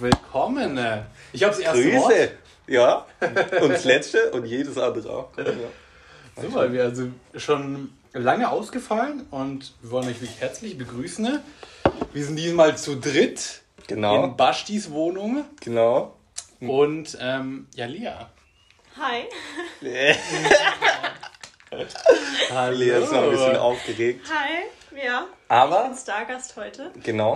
willkommen. Ich habe das erste Grüße. Wort. Ja. Und das letzte und jedes andere auch. Ja. Super, wir also schon lange ausgefallen und wir wollen euch wirklich herzlich begrüßen. Wir sind diesmal zu dritt Genau. in Baschtis Wohnung Genau. und ähm, ja, Lea. Hi. Hallo. Lea ist noch ein bisschen aufgeregt. Hi. Ja. Ich Aber, bin Stargast heute. genau.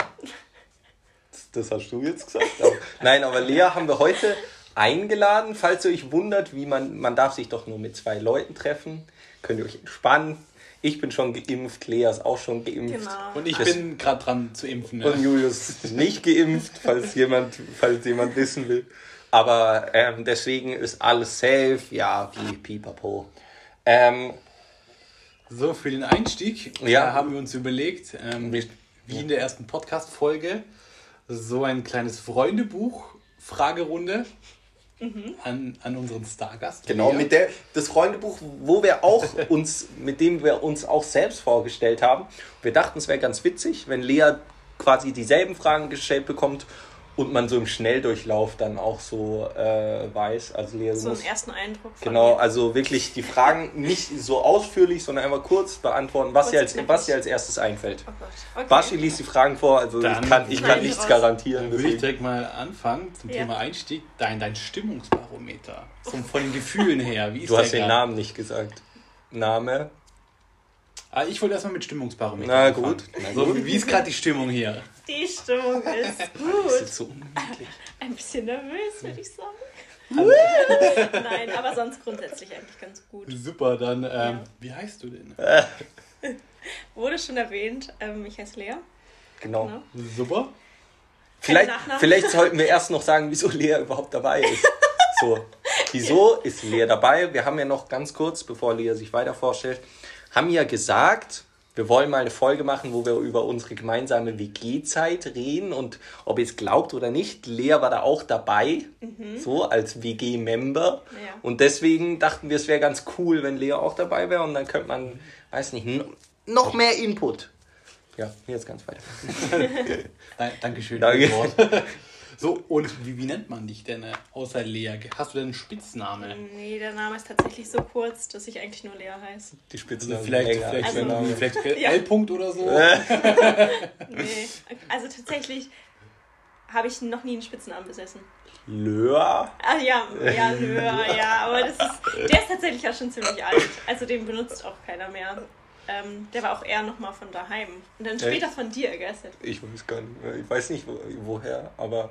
Das hast du jetzt gesagt. Aber, nein, aber Lea haben wir heute eingeladen. Falls ihr euch wundert, wie man, man darf sich doch nur mit zwei Leuten treffen. Könnt ihr euch entspannen. Ich bin schon geimpft, Lea ist auch schon geimpft. Genau. Und ich Das- bin gerade dran zu impfen. Ne? Und Julius ist nicht geimpft, falls jemand, falls jemand wissen will. Aber ähm, deswegen ist alles safe. Ja, wie pipapo. Ähm, So, für den Einstieg Ja. haben wir uns überlegt, ähm, wie in der ersten Podcast-Folge, so ein kleines Freundebuch, Fragerunde an, an unseren Stargast. Genau, mit der, das Freundebuch, wo wir auch uns, mit dem wir uns auch selbst vorgestellt haben. Wir dachten, es wäre ganz witzig, wenn Lea quasi dieselben Fragen gestellt bekommt und man so im Schnelldurchlauf dann auch so äh, weiß. Also du So einen musst, ersten Eindruck von genau, mir. also wirklich die Fragen nicht so ausführlich, sondern einfach kurz beantworten, was, Kurz dir als, knackig. was dir als erstes einfällt. Oh Gott. Okay. Baschi liest die Fragen vor, also Dann ich kann, ich kann nichts raus. garantieren. Dann würde ich direkt mal anfangen zum Ja. Thema Einstieg. Dein, dein Stimmungsbarometer. So von den Gefühlen her. Wie ist Du hast den grad? Namen nicht gesagt. Name? Ah, ich wollte erstmal mit Stimmungsbarometer. Na anfangen. gut, na So, gut. wie ist gerade die Stimmung hier? Die Stimmung ist gut. ist so unmöglich. Ein bisschen nervös, würde ich sagen. Nein, aber sonst grundsätzlich eigentlich ganz gut. Super, dann, ähm, Ja. wie heißt du denn? Wurde schon erwähnt, ähm, ich heiße Lea. Genau. Genau. Super. Vielleicht, vielleicht sollten wir erst noch sagen, wieso Lea überhaupt dabei ist. So, wieso ist Lea dabei? Wir haben ja noch ganz kurz, bevor Lea sich weiter vorstellt, haben ja gesagt, wir wollen mal eine Folge machen, wo wir über unsere gemeinsame WG-Zeit reden und ob ihr es glaubt oder nicht, Lea war da auch dabei, so als WG-Member. Mhm. Ja. Und deswegen dachten wir, es wäre ganz cool, wenn Lea auch dabei wäre und dann könnte man, weiß nicht, noch mehr Input. Ja, jetzt ganz weiter. Dankeschön. Danke. So, und wie, wie nennt man dich denn äh, außer Lea? Hast du denn einen Spitznamen? Nee, der Name ist tatsächlich so kurz, dass ich eigentlich nur Lea heiße. Die Also Spitznamen vielleicht, länger vielleicht, der Also- Name. vielleicht Ja. L-Punkt oder so? Nee. Also tatsächlich habe ich noch nie einen Spitznamen besessen. Löhr. Ah ja, ja, Löhr, ja, aber das ist, der ist tatsächlich auch schon ziemlich alt. Also den benutzt auch keiner mehr. Ähm, der war auch eher nochmal von daheim. Und dann später Echt? von dir, gell? Ich weiß gar nicht. Ich weiß nicht wo, woher, aber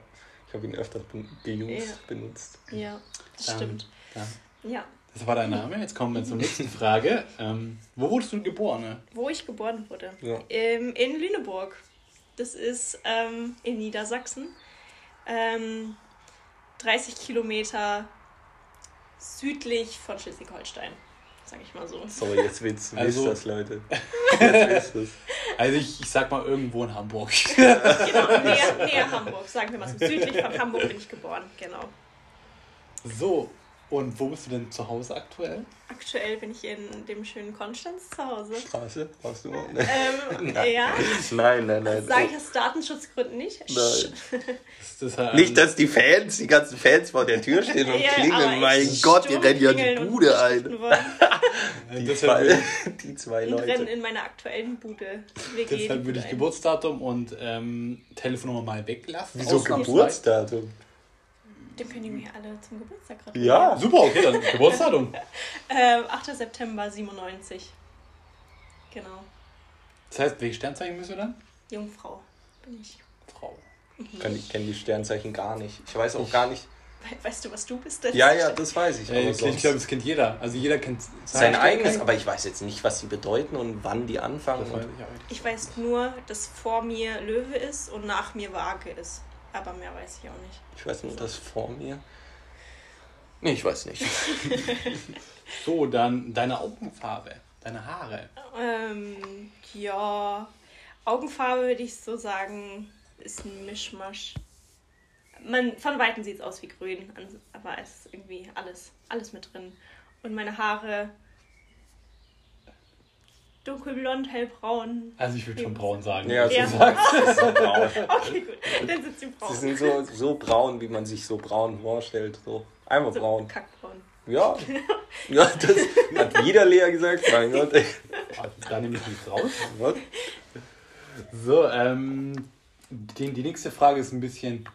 ich habe ihn öfter ben- gejust, Ja. benutzt. Ja, das Ähm, stimmt. Ja. Ja. Das war dein Name. Jetzt kommen wir zur nächsten Frage. Ähm, wo wurdest du geboren? ne? Wo ich geboren wurde? Ja. Ähm, in Lüneburg. Das ist ähm, in Niedersachsen. Ähm, 30 Kilometer südlich von Schleswig-Holstein, sag ich mal so. Sorry, jetzt wisst, Also- das, Leute. Jetzt wisst es. Also ich, ich sag mal irgendwo in Hamburg. Genau, näher, näher Hamburg, sagen wir mal so. Südlich von Hamburg bin ich geboren, genau. So, und wo bist du denn zu Hause aktuell? Aktuell bin ich in dem schönen Konstanz zu Hause. Straße, warst du? Ähm, ja, Nein, nein, nein. sage ich aus Datenschutzgründen nicht. Nein. Ist das, ähm, Nicht, dass die Fans, die ganzen Fans vor der Tür stehen und Ja, klingeln. Mein Gott, die Sturm rennen ja die Bude ein. Die würde, zwei, die zwei Und rennen Leute. in meiner aktuellen Bude. Wir deshalb würde ich. Geburtsdatum und ähm, Telefonnummer mal weglassen. Wieso. Geburtsdatum? Können die mir alle zum Geburtstag gratulieren. Ja. Super, okay, dann Geburtsdatum. Ähm, 8. September 97. Genau. Das heißt, welche Sternzeichen bist du dann? Jungfrau bin ich. Frau. Kann- Ich kenne die Sternzeichen gar nicht. Ich weiß auch gar nicht. We weißt du, was du bist? denn? Ja, ja, das weiß ich. Aber ich glaube, das kennt jeder. Also jeder kennt sein seine eigenes, aber ich weiß jetzt nicht, was sie bedeuten und wann die anfangen. Das weiß Und ich. Ich weiß nur, dass vor mir Löwe ist und nach mir Waage ist. Aber mehr weiß ich auch nicht. ich weiß nur, dass vor mir. Nee, ich weiß nicht. So, dann deine Augenfarbe, deine Haare. Ähm, ja. Augenfarbe würde ich so sagen, ist ein Mischmasch. Man, von Weitem sieht es aus wie grün, aber es ist irgendwie alles, alles mit drin. Und meine Haare dunkelblond, hellbraun. Also ich würde schon braun sagen. Ja, Ja. sie sie sind braun. Okay, gut. Dann sind sie Sie braun. sind so, so braun, wie man sich so braun vorstellt. So. Einfach so braun. kackbraun. Ja. ja, das hat jeder Lea gesagt. Mein Gott. ey. Da nehme ich nichts raus. Was? So, ähm, die, die nächste Frage ist ein bisschen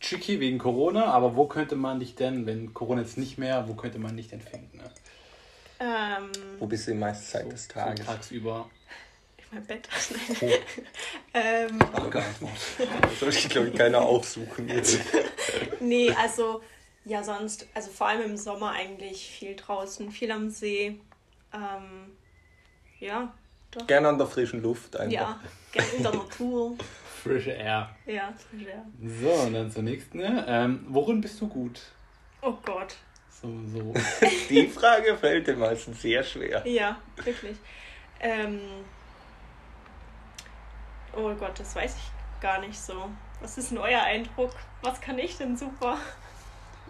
tricky wegen Corona, aber wo könnte man dich denn, wenn Corona jetzt nicht mehr, wo könnte man dich denn finden? Ne? Ähm, Wo bist du die meiste Zeit des So Tages? tagsüber. in meinem Bett. Oh, ähm, danke. Das soll ich, glaube ich, keiner aufsuchen jetzt. nee, also, ja, sonst, also vor allem im Sommer eigentlich viel draußen, viel am See. Ähm, ja, doch. Gerne an der frischen Luft einfach. Ja, gerne in der Natur. Frische Air. Ja, ja. So, und dann zur nächsten. Ähm, worin bist du gut? Oh Gott. So, so. Die Frage fällt den meisten sehr schwer. Ja, wirklich. Ähm, oh Gott, das weiß ich gar nicht so. Was ist denn euer Eindruck? Was kann ich denn super?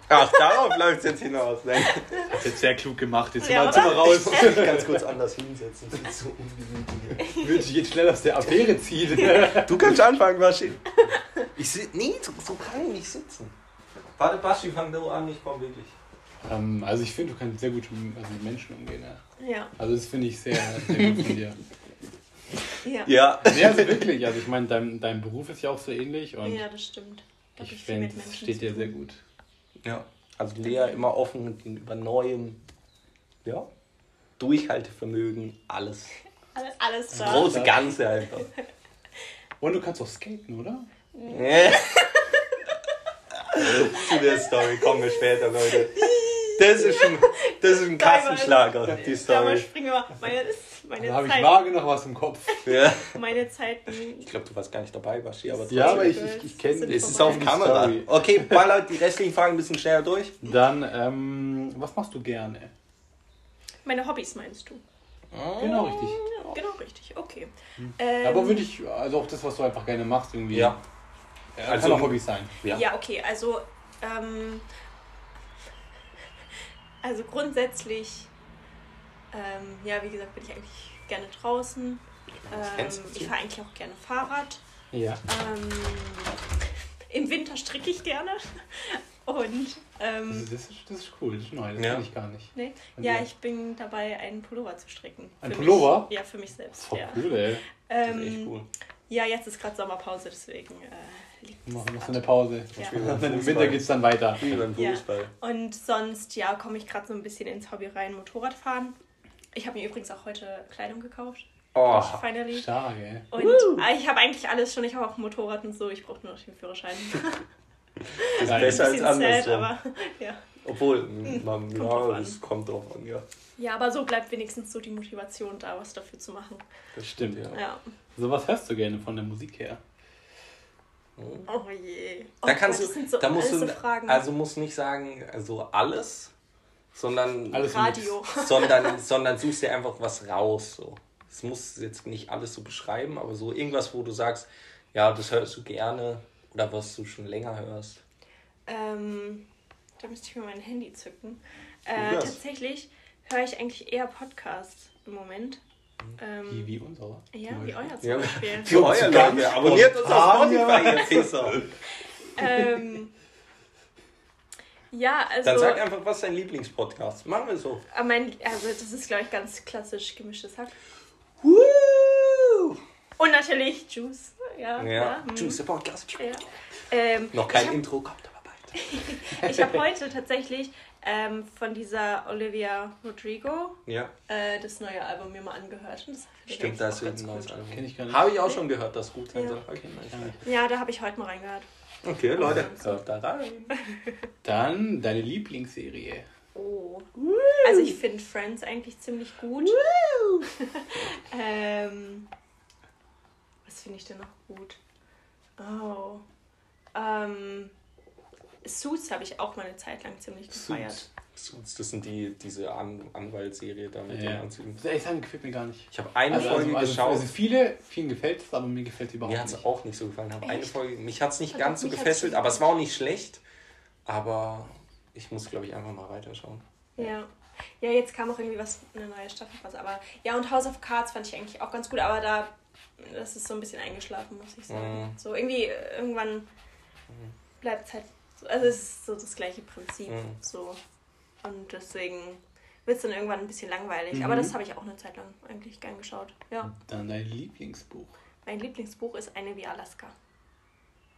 Ach, darauf läuft es jetzt hinaus. Nein. Hast jetzt sehr klug gemacht. Jetzt Ja, mal, raus. Ganz kurz anders hinsetzen. Das ist so ungemütlich. Würde ich jetzt schnell aus der Affäre ziehen. Du kannst anfangen, Baschi. Ich sit nee, so, so kann ich nicht sitzen. Warte, Baschi, fang du an, ich komm wirklich. Ähm, also ich finde, du kannst sehr gut also mit Menschen umgehen. Ja. Ja, Also das finde ich sehr, sehr gut von dir. ja. Ja. Nee, also wirklich. Also ich meine, dein, dein Beruf ist ja auch so ähnlich und Ja, das stimmt. Da ich finde, Menschen steht dir sehr gut. Ja. Also Lea immer offen gegenüber Neuem. Ja. Durchhaltevermögen, alles. Alles, alles Das da. große Ganze einfach. Und du kannst auch skaten, oder? Zu der Story kommen wir später, Leute. Das ist ein, das ist ein Kassenschlager, die Ja, Story. springen wir mal. Meine, meine, Da habe ich vage noch was im Kopf. Ja. meine Zeiten. Ich glaube, du warst gar nicht dabei, Baschi, aber Ja, aber ich, ich, ich kenne Es ist auf Kamera. Story. Okay, baller die restlichen Fragen ein bisschen schneller durch. Dann, ähm, was machst du gerne? Meine Hobbys meinst du? Genau, richtig. Ja, genau richtig, okay. Hm. Ähm, Aber würde ich, also auch das, was du einfach gerne machst, irgendwie. Ja. ja Also- kann auch Hobby sein. Ja. Ja, okay, also, ähm, also grundsätzlich, ähm, ja, wie gesagt, bin ich eigentlich gerne draußen. das Ähm, ich fahre eigentlich auch gerne Fahrrad. Ja. Ähm, Im Winter stricke ich gerne. Und, ähm, Das, ist, das ist cool, das ist neu, das Ja. kenne ich gar nicht. nee, ja, ja. ich bin dabei, einen Pullover zu stricken. Ein Pullover? Mich, ja, für mich selbst. Voll ja. cool, ey. Das ist Ähm, echt cool. ja, jetzt ist gerade Sommerpause, deswegen äh, liegt Wir es machen noch so eine Pause. Ja. Im. Winter geht es dann weiter. Wie beim Ja. Fußball. Und sonst, ja, komme ich gerade so ein bisschen ins Hobby rein, Motorradfahren. Ich habe mir übrigens auch heute Kleidung gekauft. Oh, Finally. Stark, ey. Und ah, ich habe eigentlich alles schon. Ich habe auch ein Motorrad und so. Ich brauche nur noch den Führerschein. das ist besser als Bisschen sad, andersrum. aber ja. Obwohl, man, kommt ja, drauf an. das kommt drauf an, ja. Ja, aber so bleibt wenigstens so die Motivation da, was dafür zu machen. Das Stimmt. ja. Ja. So was hörst du gerne von der Musik her? Oh je. Oh Da kannst Gott, das du, sind so da musst du, so Fragen. also musst nicht sagen, also alles, sondern, Alles im Radio. sondern, sondern suchst dir einfach was raus, so. Es muss jetzt nicht alles so beschreiben, aber so irgendwas, wo du sagst, ja, das hörst du gerne oder was du schon länger hörst. Ähm, da müsste ich mir mein Handy zücken. Äh, tatsächlich höre ich eigentlich eher Podcasts im Moment. Wie, Ähm, wie unsere? ja, Zum wie euer zum Ja. Beispiel. Für euer Leute, abonniert uns auf Spotify, ihr Pisser. ähm, ja, also. Dann sag einfach, was ist dein Lieblingspodcast? Machen wir so. äh, mein, also, das ist, glaube ich, ganz klassisch gemischtes Hack. Woo! Und natürlich Juice. Ja. Ja, hm. Juice, der Podcast. Ja. Ähm, Noch kein hab- Intro, kommt aber bald. Ich habe heute tatsächlich ähm, von dieser Olivia Rodrigo Ja, äh, das neue Album mir mal angehört. Und das stimmt, da ist ein neues gut. Album. Kenn ich gar nicht. Habe ich auch schon gehört, das gut sein Ja. soll. Okay. Ja, da habe ich heute mal reingehört. okay Leute, hört da rein. Dann deine Lieblingsserie. Oh. Also ich finde Friends eigentlich ziemlich gut. ähm, was finde ich denn noch gut? Oh. Ähm, Suits habe ich auch mal eine Zeit lang ziemlich gefeiert. Suits. Suits, Das sind die, diese An Anwaltsserie da mit Ja. den Anzügen. Ich sagen, gefällt mir gar nicht. Ich habe eine Also, Folge also, also, geschaut. also viele, vielen gefällt es, aber mir gefällt es überhaupt mir hat es nicht. auch nicht so gefallen. Habe eine? Folge, mich hat es nicht Also, ganz so gefesselt, nicht aber es war auch nicht schlecht. Aber ich muss, glaube ich, einfach mal weiterschauen. Ja. Ja, jetzt kam auch irgendwie was, eine neue Staffel raus. Aber ja, und House of Cards fand ich eigentlich auch ganz gut, aber da, das ist so ein bisschen eingeschlafen, muss ich sagen. Mhm. So irgendwie, äh, irgendwann bleibt es halt also es ist so das gleiche Prinzip. Mhm. So. Und deswegen wird es dann irgendwann ein bisschen langweilig. Mhm. Aber das habe ich auch eine Zeit lang eigentlich gern geschaut. Ja. Dann dein Lieblingsbuch. Mein Lieblingsbuch ist Eine wie Alaska.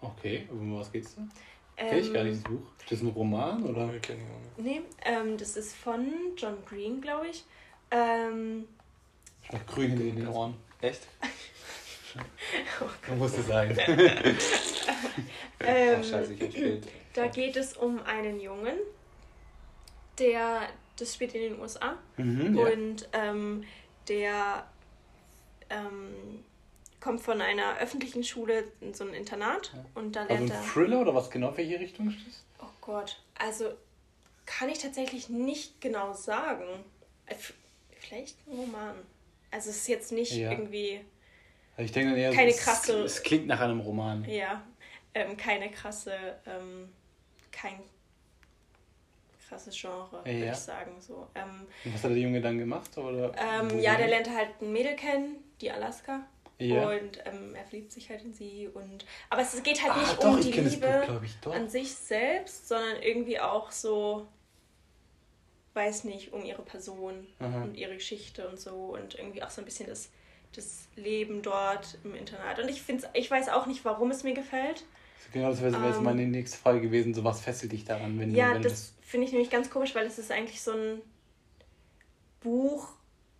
Okay, um was geht's da? Kenn ich gar nicht das Buch. Ist das ein Roman oder? Kenn ich auch nicht. Nee, ähm, das ist von John Green, glaube ich. Ähm, Ich hab grün hinter den Ohren. Echt? Man muss es sein. ähm, Ach, scheiße, ich hab Bild. Da geht es um einen Jungen, der, das spielt in den USA, Mhm, ja. und ähm, der ähm, kommt von einer öffentlichen Schule in so ein Internat und da Also lernt ein er. Thriller oder was genau? Welche Richtung ist das? Oh Gott, also kann ich tatsächlich nicht genau sagen. Äh, Vielleicht ein Roman. Also es ist jetzt nicht Ja. irgendwie, Also ich denke dann eher, Keine es, krasse- es klingt nach einem Roman. ja, ähm, keine krasse, ähm, kein krasses Genre, würde Ja. ich sagen. So. Ähm, Was hat der Junge dann gemacht? Oder Ähm, ja, der lernt halt ein Mädel kennen, die Alaska. Ja. Und ähm, er verliebt sich halt in sie. Und aber es geht halt Ah, nicht doch, um die Liebe Buch, an sich selbst, sondern irgendwie auch so, weiß nicht, um ihre Person Aha. und ihre Geschichte und so. Und irgendwie auch so ein bisschen das, das Leben dort im Internat. Und ich find's, ich weiß auch nicht, warum es mir gefällt. Genau, das wäre wär Ähm, meine nächste Frage gewesen. So was fesselt dich daran, wenn, Ja, du, wenn das finde ich nämlich ganz komisch, weil es ist eigentlich so ein Buch.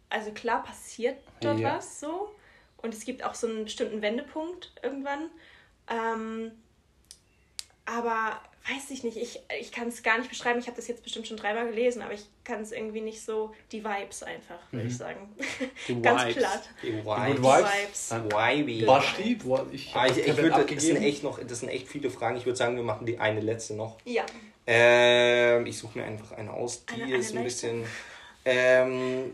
Also klar passiert dort Ja. was so. Und es gibt auch so einen bestimmten Wendepunkt irgendwann. Ähm, aber weiß ich nicht, ich, ich kann es gar nicht beschreiben. Ich habe das jetzt bestimmt schon dreimal gelesen, aber ich kann es irgendwie nicht so. Die Vibes einfach, würde ich sagen. Die Ganz Vibes. platt. Die Vibes. Vibes. Vibes. Vibe. Basti, wo ich, Ah, ich, ich würde, das sind echt noch, das sind echt viele Fragen. Ich würde sagen, wir machen die eine letzte noch. Ja. Ähm, ich suche mir einfach eine aus, die Eine- eine ist ein leichte. bisschen. Ähm,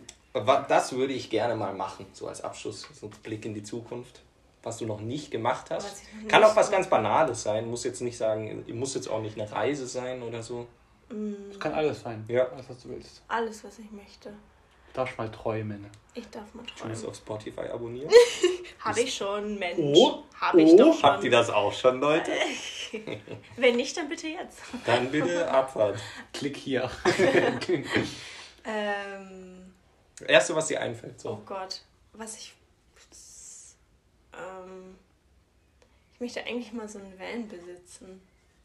das würde ich gerne mal machen, so als Abschluss, so ein Blick in die Zukunft. Was du noch nicht gemacht hast. ich noch Kann nicht auch was ganz Banales sein. Muss jetzt nicht sagen, muss jetzt auch nicht eine Reise sein oder so. Das kann alles sein. Ja. Alles, was du willst. Alles, was ich möchte. Du darfst mal träumen. Ich darf mal Du musst träumen. auf Spotify abonnieren. Habe ich schon, Mensch. Oh, Habe ich doch schon. Habt ihr das auch schon, Leute? Wenn nicht, dann bitte jetzt. Dann bitte Abfahrt. Klick hier. Ähm, Erste, was dir einfällt. oh So. Gott, was ich. Ähm, ich möchte eigentlich mal so einen Van besitzen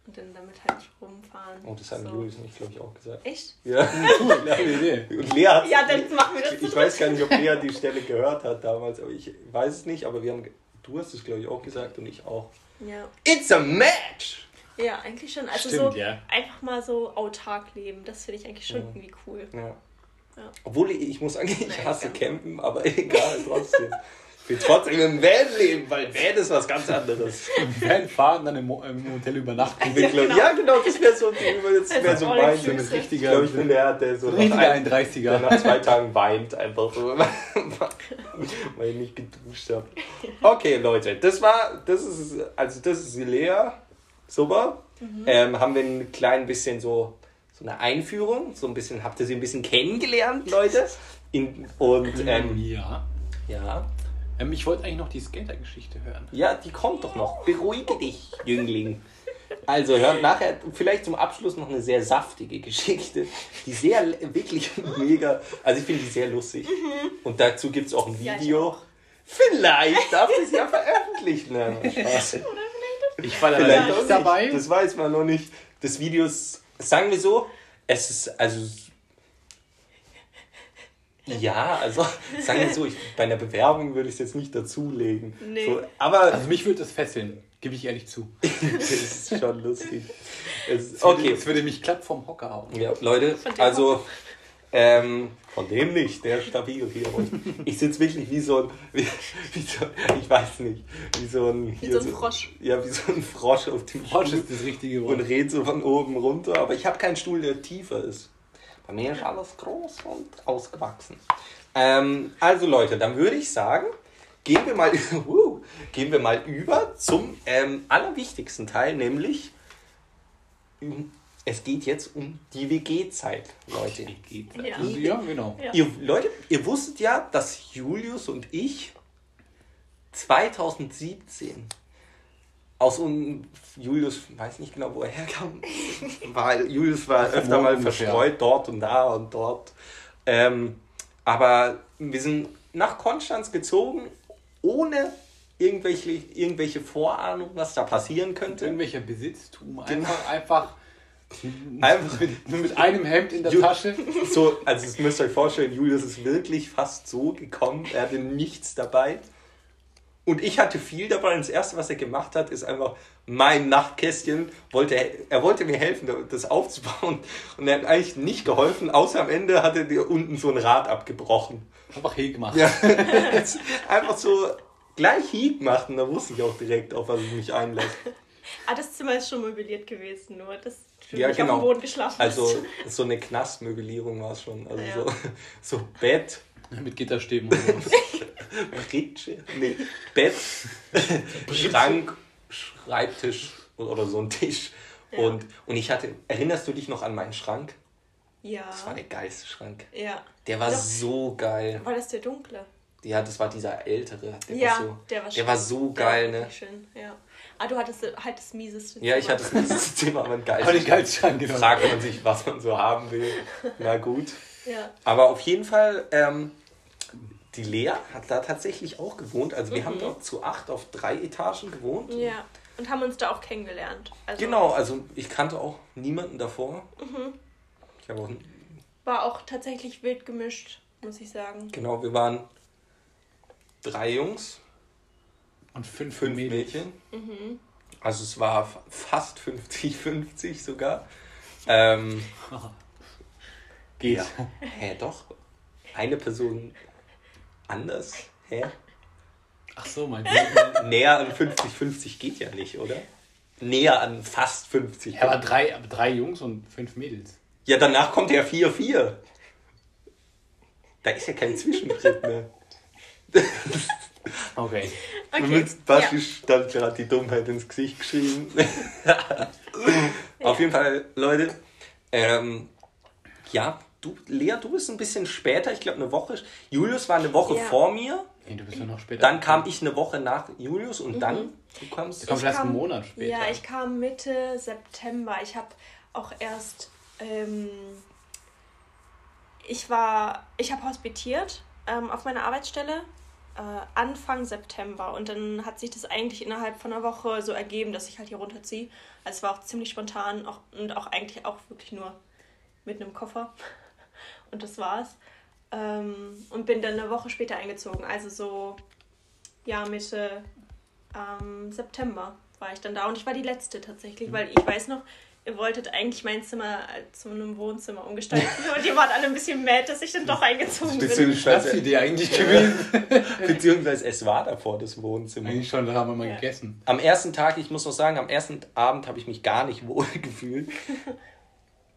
und dann damit halt rumfahren. Oh, das haben so. Julius und ich, glaube ich, auch gesagt. Echt? Ja. cool, ja, Idee. Und Lea hat Ja, dann machen wir das. Ich weiß gar nicht, ob Lea die Stelle gehört hat damals, aber ich weiß es nicht, aber wir haben, du hast es glaube ich auch gesagt und ich auch. Ja. It's a match! ja, eigentlich schon. Also Stimmt, so ja. einfach mal so autark leben, das finde ich eigentlich schon Ja. irgendwie cool. Ja. Ja. Obwohl ich, ich muss sagen, ich hasse. Campen, aber egal, trotzdem. Ich will trotzdem im Van leben, weil Van ist was ganz anderes. Van fahren, dann im, Mo- im Hotel übernachten. Ich glaub, ja, genau, das wäre so, das wär so mein. inclusive. Ich richtiger, glaube, ich bin der, der so nach, ein, 31er. der nach zwei Tagen weint, einfach so, weil ich nicht geduscht habe. Okay, Leute, das war, das ist, also das ist Lea. Super. Ähm, haben wir ein klein bisschen so, so eine Einführung, so ein bisschen, habt ihr sie ein bisschen kennengelernt, Leute? In, und ähm, ja. ja, Ähm, ich wollte eigentlich noch die Skater-Geschichte hören. ja, die kommt doch noch. Beruhige dich, Jüngling. Also hört nachher vielleicht zum Abschluss noch eine sehr saftige Geschichte, die sehr wirklich mega, also ich finde die sehr lustig. Und dazu gibt es auch ein Ja, Video. auch. vielleicht darf ich es ja veröffentlichen. Nein, Spaß. Ich war da Vielleicht nicht dabei. Das weiß man noch nicht. Das Video ist, sagen wir so, es ist, also. Ja, also sagen wir so, ich, bei einer Bewerbung würde ich es jetzt nicht dazulegen. Nee. So, aber Also mich würde das fesseln, gebe ich ehrlich zu. das ist schon lustig. Es, würde- okay, Das würde mich glatt vom Hocker hauen. ja, Leute, also ähm, von dem nicht, der ist stabil hier. Und ich sitze wirklich wie so ein, wie, wie so, ich weiß nicht, wie so ein, Wie hier so ein Frosch. Ja, wie so ein Frosch auf dem Frosch Stuhl ist das richtige und Wort. red so von oben runter. Aber ich habe keinen Stuhl, der tiefer ist. Bei mir ist alles groß und ausgewachsen. Ähm, also Leute, dann würde ich sagen, gehen wir mal, uh, gehen wir mal über zum ähm, allerwichtigsten Teil, nämlich es geht jetzt um die WG-Zeit, Leute. Geht. Ja. Ja, genau. Ja. Ihr, Leute, ihr wusstet ja, dass Julius und ich 2017 aus um Julius weiß nicht genau, wo er herkam, weil Julius war öfter mal verstreut dort und da und dort. Ähm, aber wir sind nach Konstanz gezogen, ohne irgendwelche, irgendwelche Vorahnung, was da passieren könnte. Irgendwelcher Besitztum. Genau. Einfach, einfach. Einfach- mit, mit einem Hemd in der Ju- Tasche. So, also das müsst ihr euch vorstellen, Julius ist wirklich fast so gekommen. Er hatte nichts dabei. Und ich hatte viel dabei. Und das Erste, was er gemacht hat, ist einfach mein Nachtkästchen. Wollte, er wollte mir helfen, das aufzubauen. Und er hat eigentlich nicht geholfen, außer am Ende hat er dir unten so ein Rad abgebrochen. Einfach hier gemacht. Ja, einfach so gleich Hieb gemacht. Und da wusste ich auch direkt, auf was ich mich einlasse. Ah, das Zimmer ist schon möbliert gewesen, nur dass du Ja, genau. auf dem Boden geschlafen Also hast. so eine Knastmöblierung war es schon. Also Ja. so, so Bett, Mit Gitterstäben und so. Pritsche, nee, Bett, Schrank, Schreibtisch oder so ein Tisch. Ja. Und, und ich hatte, erinnerst du dich noch an meinen Schrank? Ja. Das war der geilste Schrank. Ja. Der war Doch. so geil. War das der dunkle? Ja, das war dieser ältere. Der ja, war so, der war der war so der geil, war ne? Schön, ja. Ah, du hattest halt das mieseste Ja, ich hatte das aber ein Aber den geiles. geilsten Schrank, genau. Fragt man sich, was man so haben will. Na gut. Ja. Aber auf jeden Fall, ähm, die Lea hat da tatsächlich auch gewohnt. Also wir haben dort zu acht auf drei Etagen gewohnt. Mhm. ja. Und haben uns da auch kennengelernt. Also Genau, also ich kannte auch niemanden davor. Mhm. Ich habe auch, War auch tatsächlich wild gemischt, muss ich sagen. genau, wir waren drei Jungs, Und fünf, fünf. Mädchen. Mhm. Also es war fast 50-50 sogar. Ähm, Geht. ja. Hä, doch? Eine Person anders? Hä? Ach so, mein Gott. Näher an 50-50 geht ja nicht, oder? Näher an fast 50. Ja, aber drei, aber drei Jungs und fünf Mädels. Ja, danach kommt ja 4-4. Da ist ja kein Zwischenschritt mehr. Okay. Okay. Mit Basti stand gerade die Dummheit ins Gesicht geschrieben. Auf jeden Fall, Leute. Ähm, ja, du, Lea, du bist ein bisschen später, ich glaube eine Woche. Julius war eine Woche Ja. vor mir. Nee, du bist ja noch später. Dann kam ich eine Woche nach Julius und dann, du kamst. Du kommst erst einen Monat später. Ja, ich kam Mitte September. Ich habe auch erst. Ähm, ich war. Ich habe hospitiert ähm, auf meiner Arbeitsstelle äh, Anfang September. Und dann hat sich das eigentlich innerhalb von einer Woche so ergeben, dass ich halt hier runterziehe. Also es war auch ziemlich spontan auch, und auch eigentlich auch wirklich nur mit einem Koffer. Und das war's. Ähm, und bin dann eine Woche später eingezogen. Also so, ja, Mitte ähm, September war ich dann da. Und ich war die letzte tatsächlich, weil ich weiß noch, ihr wolltet eigentlich mein Zimmer äh, zu einem Wohnzimmer umgestalten. und ihr wart alle ein bisschen mad, dass ich dann doch eingezogen bin. Beziehungsweise, Schnapsidee eigentlich gewesen. beziehungsweise es war davor das Wohnzimmer. Eigentlich schon, da haben wir mal Ja. gegessen. Am ersten Tag, ich muss noch sagen, am ersten Abend habe ich mich gar nicht wohl gefühlt.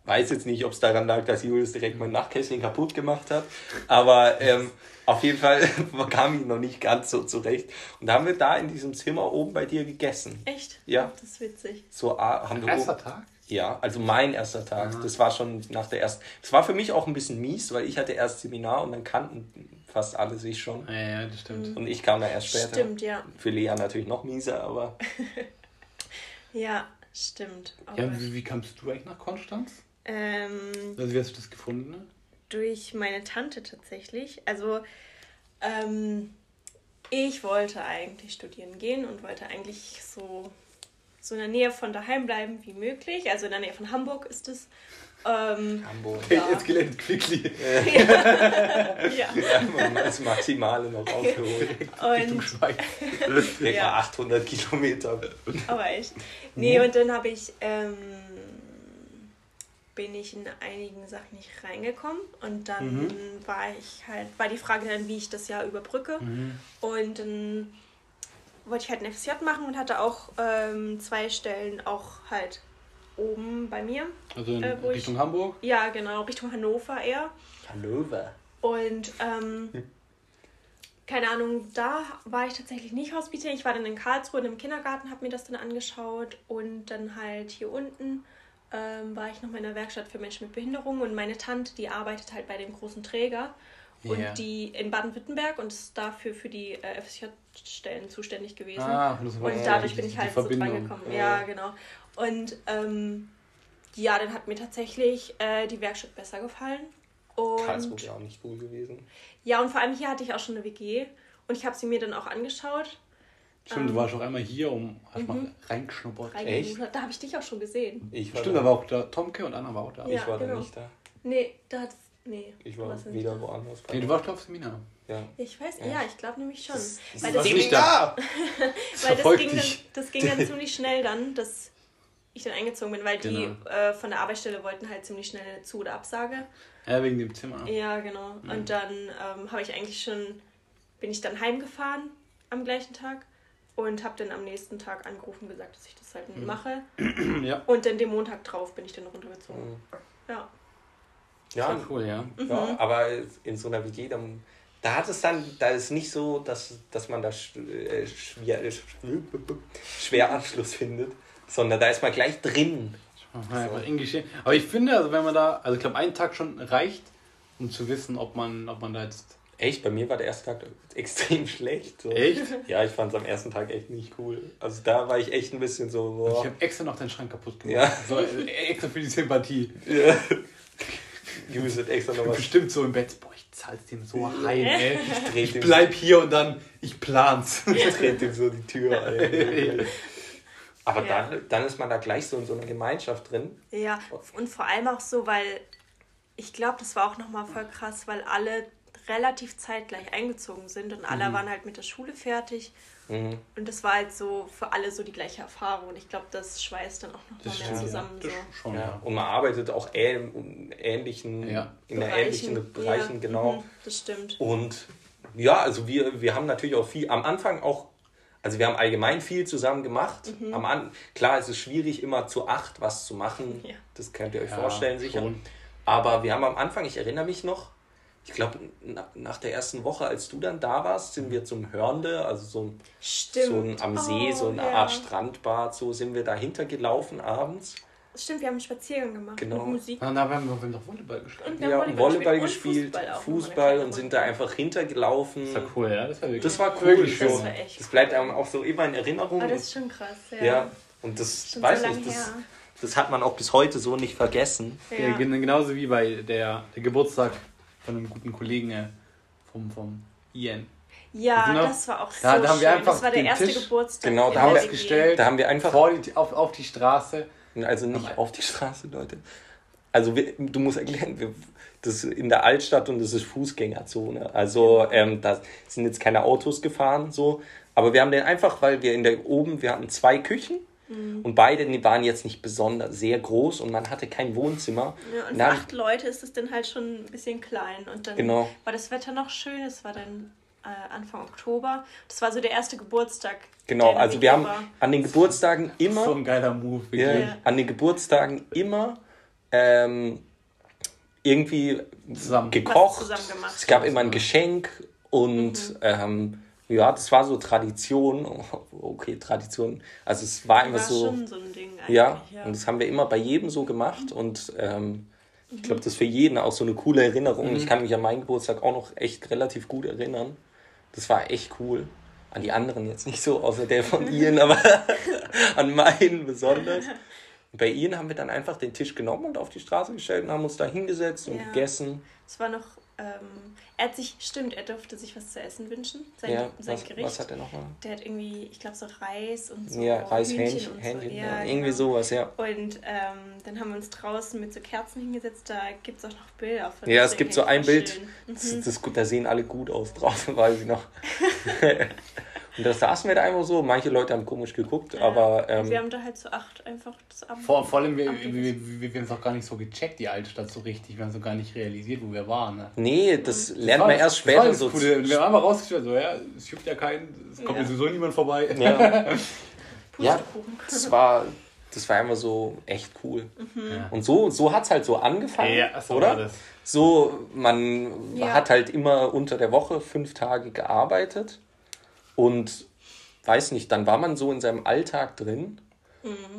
Weiß jetzt nicht, ob es daran lag, dass Julius direkt mein Nachtkästchen kaputt gemacht hat. Aber ähm, auf jeden Fall kam ich noch nicht ganz so zurecht. Und da haben wir da in diesem Zimmer oben bei dir gegessen. Echt? Ja. Das ist witzig. So ah, haben wir Erster oben, Tag? Ja, also mein erster Tag. Das war schon nach der ersten. Das war für mich auch ein bisschen mies, weil ich hatte erst Seminar und dann kannten fast alle sich schon. Ja, ja, das stimmt. Und ich kam da erst später. Stimmt, ja. Für Lea natürlich noch mieser, aber Ja, stimmt. Aber, Ja, wie, wie kamst du eigentlich nach Konstanz? Ähm, Also wie hast du das gefunden? durch meine Tante tatsächlich. Also, ähm, ich wollte eigentlich studieren gehen und wollte eigentlich so, so in der Nähe von daheim bleiben wie möglich. Also in der Nähe von Hamburg ist es. Ähm, Hamburg. Ja. Jetzt gelernt, quickly. ja. Ja, hat das Maximale noch aufgeholt. Richtung Und, Schweiz. Etwa Ja. 800 Kilometer. aber echt. Nee, und dann habe ich, ähm, bin ich in einigen Sachen nicht reingekommen. Und dann war ich halt, war die Frage dann, wie ich das Jahr überbrücke. Und dann wollte ich halt ein FSJ machen und hatte auch ähm, zwei Stellen auch halt oben bei mir. Also in Äh, wo ich- Richtung Hamburg. Ja, genau, Richtung Hannover eher. Hannover. Und ähm, keine Ahnung, da war ich tatsächlich nicht hospitiert. Ich war dann in Karlsruhe in einem Kindergarten, habe mir das dann angeschaut und dann halt hier unten. Ähm, war ich noch mal in der Werkstatt für Menschen mit Behinderung und meine Tante, die arbeitet halt bei dem großen Träger und Ja. die in Baden-Württemberg und ist dafür für die äh, FSJ-Stellen zuständig gewesen. Ah, das war und ja dadurch die- bin ich halt so Verbindung. dran gekommen. Ja, genau. Und ähm, ja, dann hat mir tatsächlich äh, die Werkstatt besser gefallen. Und Karlsruhe wäre auch nicht cool gewesen. ja, und vor allem hier hatte ich auch schon eine WG und ich habe sie mir dann auch angeschaut. Stimmt, du warst auch einmal hier, um hast mal reingeschnuppert. reingebucht. Da habe ich dich auch schon gesehen. Ich war, Stimmt, da, da war auch da Tomke und Anna war auch da. Ja. ich war da genau. nicht da. Nee, da hat Nee. Ich du war wieder da. woanders. Nee, du warst auf Seminar. ja. Ich weiß, Ja. ja, ich glaube nämlich schon. Das, das Weil das ging- Seminar! Weil das ging, dann, das ging dann ziemlich schnell dann, dass ich dann eingezogen bin, weil die Genau. äh, von der Arbeitsstelle wollten halt ziemlich schnell eine Zu- oder Absage. Ja, wegen dem Zimmer. Ja, genau. Und dann ähm, habe ich eigentlich schon, bin ich dann heimgefahren am gleichen Tag und habe dann am nächsten Tag angerufen und gesagt, dass ich das halt mache. Ja. Und dann den Montag drauf bin ich dann runtergezogen. Mhm. Ja. Ja, Ja, cool, ja. ja, aber in so einer WG, dann, da hat es dann, da ist nicht so, dass, dass man da sch, äh, schwer, äh, schwer Anschluss findet, sondern da ist man gleich drin. Geschehen. Aber ich finde, also wenn man da, also ich glaube, ein Tag schon reicht, um zu wissen, ob man, ob man da jetzt. Echt, bei mir war der erste Tag extrem schlecht. So. Echt? Ja, ich fand es am ersten Tag echt nicht cool. Also da war ich echt ein bisschen so, boah. Ich habe extra noch den Schrank kaputt gemacht. Ja. So, äh, extra für die Sympathie. Ja. Du müsstet extra noch was Bestimmt so im Bett, boah, ich zahl's dem so heim, ey. drehen. Ich bleib hier und dann, ich plan's. Ich trete ihm so die Tür ein. Aber Ja. dann, dann ist man da gleich so in so einer Gemeinschaft drin. Ja, und vor allem auch so, weil ich glaube, das war auch nochmal voll krass, weil alle relativ zeitgleich eingezogen sind und alle waren halt mit der Schule fertig. Mhm. Und das war halt so für alle so die gleiche Erfahrung. Und ich glaube, das schweißt dann auch nochmal Das mehr stimmt, zusammen. ja. Das So. schon, Ja. Und man arbeitet auch ähn, in ähnlichen, Ja. in der ähnlichen Bereichen, ja, genau. mhm, das stimmt. Und ja, also wir, wir haben natürlich auch viel, am Anfang auch, also wir haben allgemein viel zusammen gemacht. Mhm. Am An, klar, es ist schwierig, immer zu acht was zu machen. Ja. Das könnt ihr euch Ja, vorstellen, sicher. schon. Aber wir haben am Anfang, ich erinnere mich noch, ich glaube, na, nach der ersten Woche, als du dann da warst, sind wir zum Hörnde, also so ein, Stimmt. so ein am See, Oh, so eine ja. Art Strandbad, so sind wir dahinter gelaufen abends. Stimmt, wir haben einen Spaziergang gemacht Genau. mit Musik. Und da haben wir, wir haben doch Volleyball gespielt. Und Wir wir haben Volleyball und gespielt, Fußball, auch Fußball, eine und sind da einfach hingelaufen. Das war cool, ja. Das war wirklich Das war cool. So. Das schön. war echt Das bleibt einem auch so immer in Erinnerung. Aber das ist schon krass, ja. ja, und das Schon weiß so ich, lange das, das hat man auch bis heute so nicht vergessen. Ja. Ja. gen- genauso wie bei der, der Geburtstag von einem guten Kollegen äh, vom, vom Ian. Ja, Genau. das war auch so Da- da haben wir schön. einfach das war der erste Tisch- Geburtstag. Genau, da haben wir gestellt. Da haben wir einfach, Vor die, auf, auf die Straße. also nicht Aber- auf die Straße, Leute. Also wir, du musst erklären, wir, das ist in der Altstadt und das ist Fußgängerzone. Also ähm, da sind jetzt keine Autos gefahren so. Aber wir haben den einfach, weil wir in der oben, wir hatten zwei Küchen Mhm. und beide die waren jetzt nicht besonders sehr groß und man hatte kein Wohnzimmer. Ja, und für dann- acht Leute ist es dann halt schon ein bisschen klein. Und dann Genau. war das Wetter noch schön. Es war dann äh, Anfang Oktober. Das war so der erste Geburtstag. Genau, also wir haben war. an den Geburtstagen immer So ein geiler Move. Ja, Ja. an den Geburtstagen immer ähm, irgendwie Zusammen. gekocht. Zusammen. Es gab immer ein Geschenk und ähm, ja, das war so Tradition. Okay, Tradition. Also es war immer war so. schon so ein Ding eigentlich. Ja, ja. und das haben wir immer bei jedem so gemacht und ähm, ich glaube, das ist für jeden auch so eine coole Erinnerung. Ich kann mich an meinen Geburtstag auch noch echt relativ gut erinnern. Das war echt cool. An die anderen jetzt nicht so, außer der von Ian, aber an meinen besonders. Und bei Ian haben wir dann einfach den Tisch genommen und auf die Straße gestellt und haben uns da hingesetzt und Ja. gegessen. Es war noch. Ähm, er hat sich, stimmt, er durfte sich was zu essen wünschen. Sein, Ja, sein was, Gericht. was hat er nochmal? Der hat irgendwie, ich glaube, so Reis und so. Ja, Reis, Hähnchen, und Hähnchen, so. ja, irgendwie genau. sowas, ja. Und ähm, dann haben wir uns draußen mit so Kerzen hingesetzt. Da gibt es auch noch Bilder von. Ja, das es gibt so ein Bild, das, Mhm. das, ist gut, da sehen alle gut aus draußen, weiß ich noch. und da saßen wir da einfach so, manche Leute haben komisch geguckt, Ja. aber Und ähm, wir haben da halt zu acht einfach das Abend. Vor, vor allem, wir, wir, wir, wir, wir haben es auch gar nicht so gecheckt, die Altstadt so richtig. Wir haben so gar nicht realisiert, wo wir waren. Ne? nee, das Das lernt war- man erst das später das so. Coole. Wir haben einfach rausgestellt, so, ja, es juckt ja keinen, es kommt Ja. sowieso niemand vorbei. Ja, ja, Pustekuchen. das war, das war einfach so echt cool. Ja. Und so, so hat es halt so angefangen, Ja, so oder? das. So, man Ja. hat halt immer unter der Woche fünf Tage gearbeitet und weiß nicht, dann war man so in seinem Alltag drin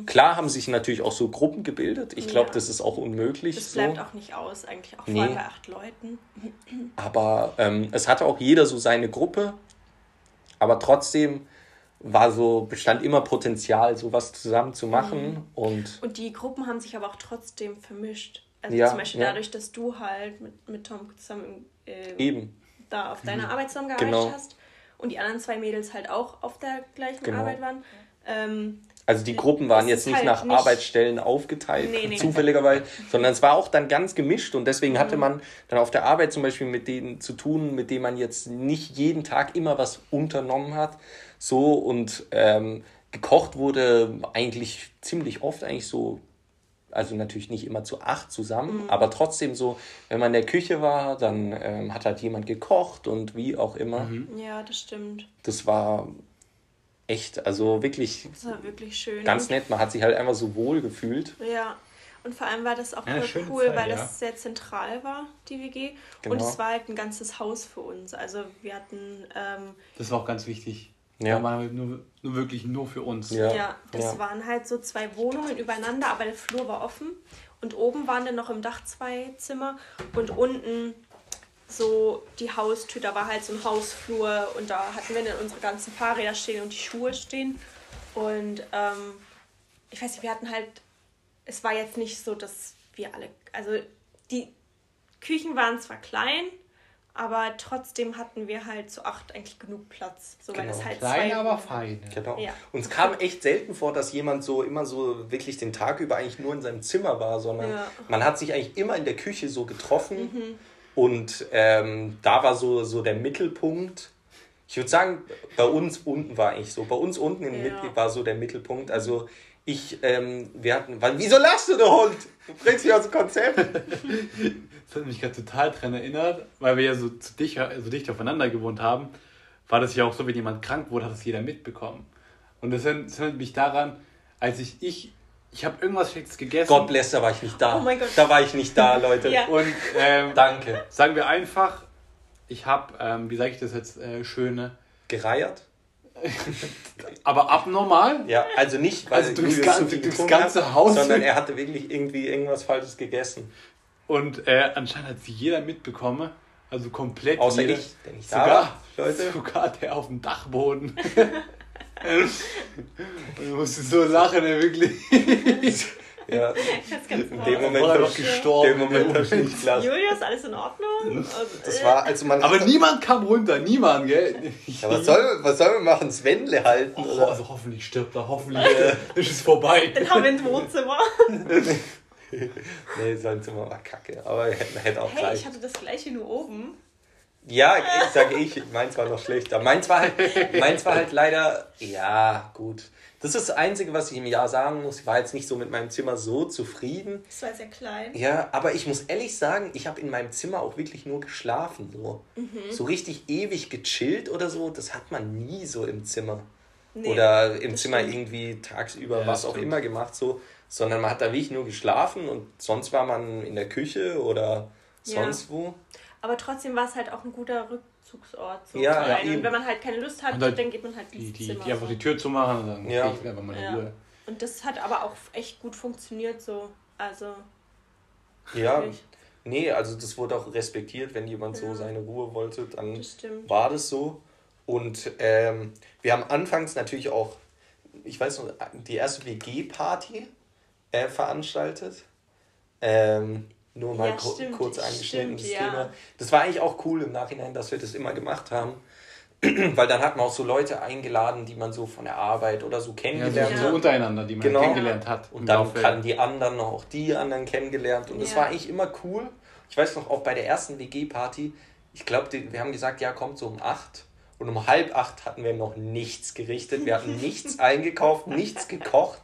Klar haben sich natürlich auch so Gruppen gebildet. Ich glaube, Ja. das ist auch unmöglich. Das so. bleibt auch nicht aus, eigentlich auch vor Nee. allem bei acht Leuten. Aber ähm, es hatte auch jeder so seine Gruppe. Aber trotzdem war so, bestand immer Potenzial, sowas zusammen zu machen. Mhm. Und Und die Gruppen haben sich aber auch trotzdem vermischt. Also Ja, zum Beispiel ja. dadurch, dass du halt mit, mit Tom zusammen äh, eben, da auf deiner Arbeit zusammengearbeitet Genau. hast und die anderen zwei Mädels halt auch auf der gleichen Genau. Arbeit waren. Ähm, also die Gruppen waren jetzt nicht halt nach nicht- Arbeitsstellen aufgeteilt, Nee, nee. zufälligerweise, sondern es war auch dann ganz gemischt. Und deswegen hatte Mhm. man dann auf der Arbeit zum Beispiel mit denen zu tun, mit denen man jetzt nicht jeden Tag immer was unternommen hat. So und ähm, gekocht wurde eigentlich ziemlich oft eigentlich so also natürlich nicht immer zu acht zusammen, Mhm. aber trotzdem so, wenn man in der Küche war, dann ähm, hat halt jemand gekocht und wie auch immer. Mhm. ja, das stimmt. Das war echt, also wirklich Das war wirklich schön. ganz nett. Man hat sich halt einfach so wohl gefühlt. Ja. Und vor allem war das auch Ja, cool, Zeit, weil ja. das sehr zentral war, die WG. Genau. Und es war halt ein ganzes Haus für uns. Also wir hatten, ähm, Das war auch ganz wichtig. Ja. Da waren wir nur, nur wirklich nur für uns. Ja. ja, das ja. waren halt so zwei Wohnungen übereinander, aber der Flur war offen. Und oben waren dann noch im Dach zwei Zimmer und unten so die Haustür, da war halt so ein Hausflur und da hatten wir dann unsere ganzen Fahrräder stehen und die Schuhe stehen. Und ähm, ich weiß nicht, wir hatten halt, es war jetzt nicht so, dass wir alle, also die Küchen waren zwar klein, aber trotzdem hatten wir halt zu acht eigentlich genug Platz. So, weil Genau. es halt Klein, zwei aber fein. Genau. Ja. Und es kam echt selten vor, dass jemand so immer so wirklich den Tag über eigentlich nur in seinem Zimmer war, sondern Ja. man hat sich eigentlich immer in der Küche so getroffen. Und ähm, da war so, so der Mittelpunkt. Ich würde sagen, bei uns unten war ich so. Bei uns unten in Ja. Mitglied war so der Mittelpunkt. Also ich, ähm, wir hatten, weil, wieso lachst du, du Hund? Du bringst mich aus dem Konzept. Das hat mich gerade total dran erinnert, weil wir ja so, zu dicht, so dicht aufeinander gewohnt haben, war das ja auch so, wenn jemand krank wurde, hat das jeder mitbekommen. Und das erinnert mich daran, als ich, ich, ich habe irgendwas Schlechtes gegessen. God bless, da war ich nicht da. Oh mein Gott. Da war ich nicht da, Leute. Ja. Und ähm, Danke. sagen wir einfach, ich habe, ähm, wie sage ich das jetzt, äh, schöne, Gereiert? aber abnormal. Ja, also nicht, weil Also durchs viel durchs ganze Haus. sondern er hatte wirklich irgendwie irgendwas Falsches gegessen. Und äh, anscheinend hat sie jeder mitbekommen. Also komplett Außer jeder. ich, der nicht da Sogar, war, Leute. sogar der auf dem Dachboden. Und ich musste so lachen, ey, wirklich. Ja, Das in dem Moment, War ich- gestorben. dem Moment hab ich nicht gelassen. Julius, alles in Ordnung? Das äh, war, also man. Aber niemand kam runter, niemand, gell? Ja, was, soll, was soll man machen? Das Wendle halten? Oh, Oder? also hoffentlich stirbt er, hoffentlich äh, ist es vorbei. Dann haben wir ein Wohnzimmer. Nee, sein Zimmer war kacke. Aber er hätte, hätte auch Hey, gleich. ich hatte das gleiche nur oben. Ja, ich sage ich, meins war noch schlechter. Meins war halt, meins war halt leider, ja, gut. Das ist das Einzige, was ich im Jahr sagen muss. Ich war jetzt nicht so mit meinem Zimmer so zufrieden. Das war sehr klein. Ja, aber ich muss ehrlich sagen, ich habe in meinem Zimmer auch wirklich nur geschlafen. So. Mhm. so richtig ewig gechillt oder so, das hat man nie so im Zimmer. Nee, oder im Zimmer stimmt. irgendwie tagsüber Ja, was auch stimmt. immer gemacht, so. Sondern man hat da wirklich nur geschlafen und sonst war man in der Küche oder Ja. sonst wo. Aber trotzdem war es halt auch ein guter Rückzugsort. So Ja, ja. Und wenn man halt keine Lust hat, Und halt dann geht man halt Die, ins die, Zimmer. die einfach die Tür zumachen und sagen, Ja. okay, ich will einfach mal in Ja. Ruhe. Und das hat aber auch echt gut funktioniert so. Also, Ja, wirklich, nee, also das wurde auch respektiert, wenn jemand so Ja. seine Ruhe wollte, dann das war das so. Und ähm, wir haben anfangs natürlich auch, ich weiß noch, die erste WG-Party äh, veranstaltet. Ähm, nur mal Ja, stimmt, kurz angeschnitten, stimmt, das ja. Thema. Das war eigentlich auch cool im Nachhinein, dass wir das immer gemacht haben. Weil dann hat man auch so Leute eingeladen, die man so von der Arbeit oder so Ja, kennengelernt so, hat. so untereinander, die man Genau. kennengelernt hat. Und dann kann die anderen auch die anderen kennengelernt. Und das Ja. war eigentlich immer cool. Ich weiß noch, auch bei der ersten WG-Party, ich glaube, wir haben gesagt, ja, kommt so um acht. Und um halb acht hatten wir noch nichts gerichtet. Wir hatten nichts eingekauft, nichts gekocht,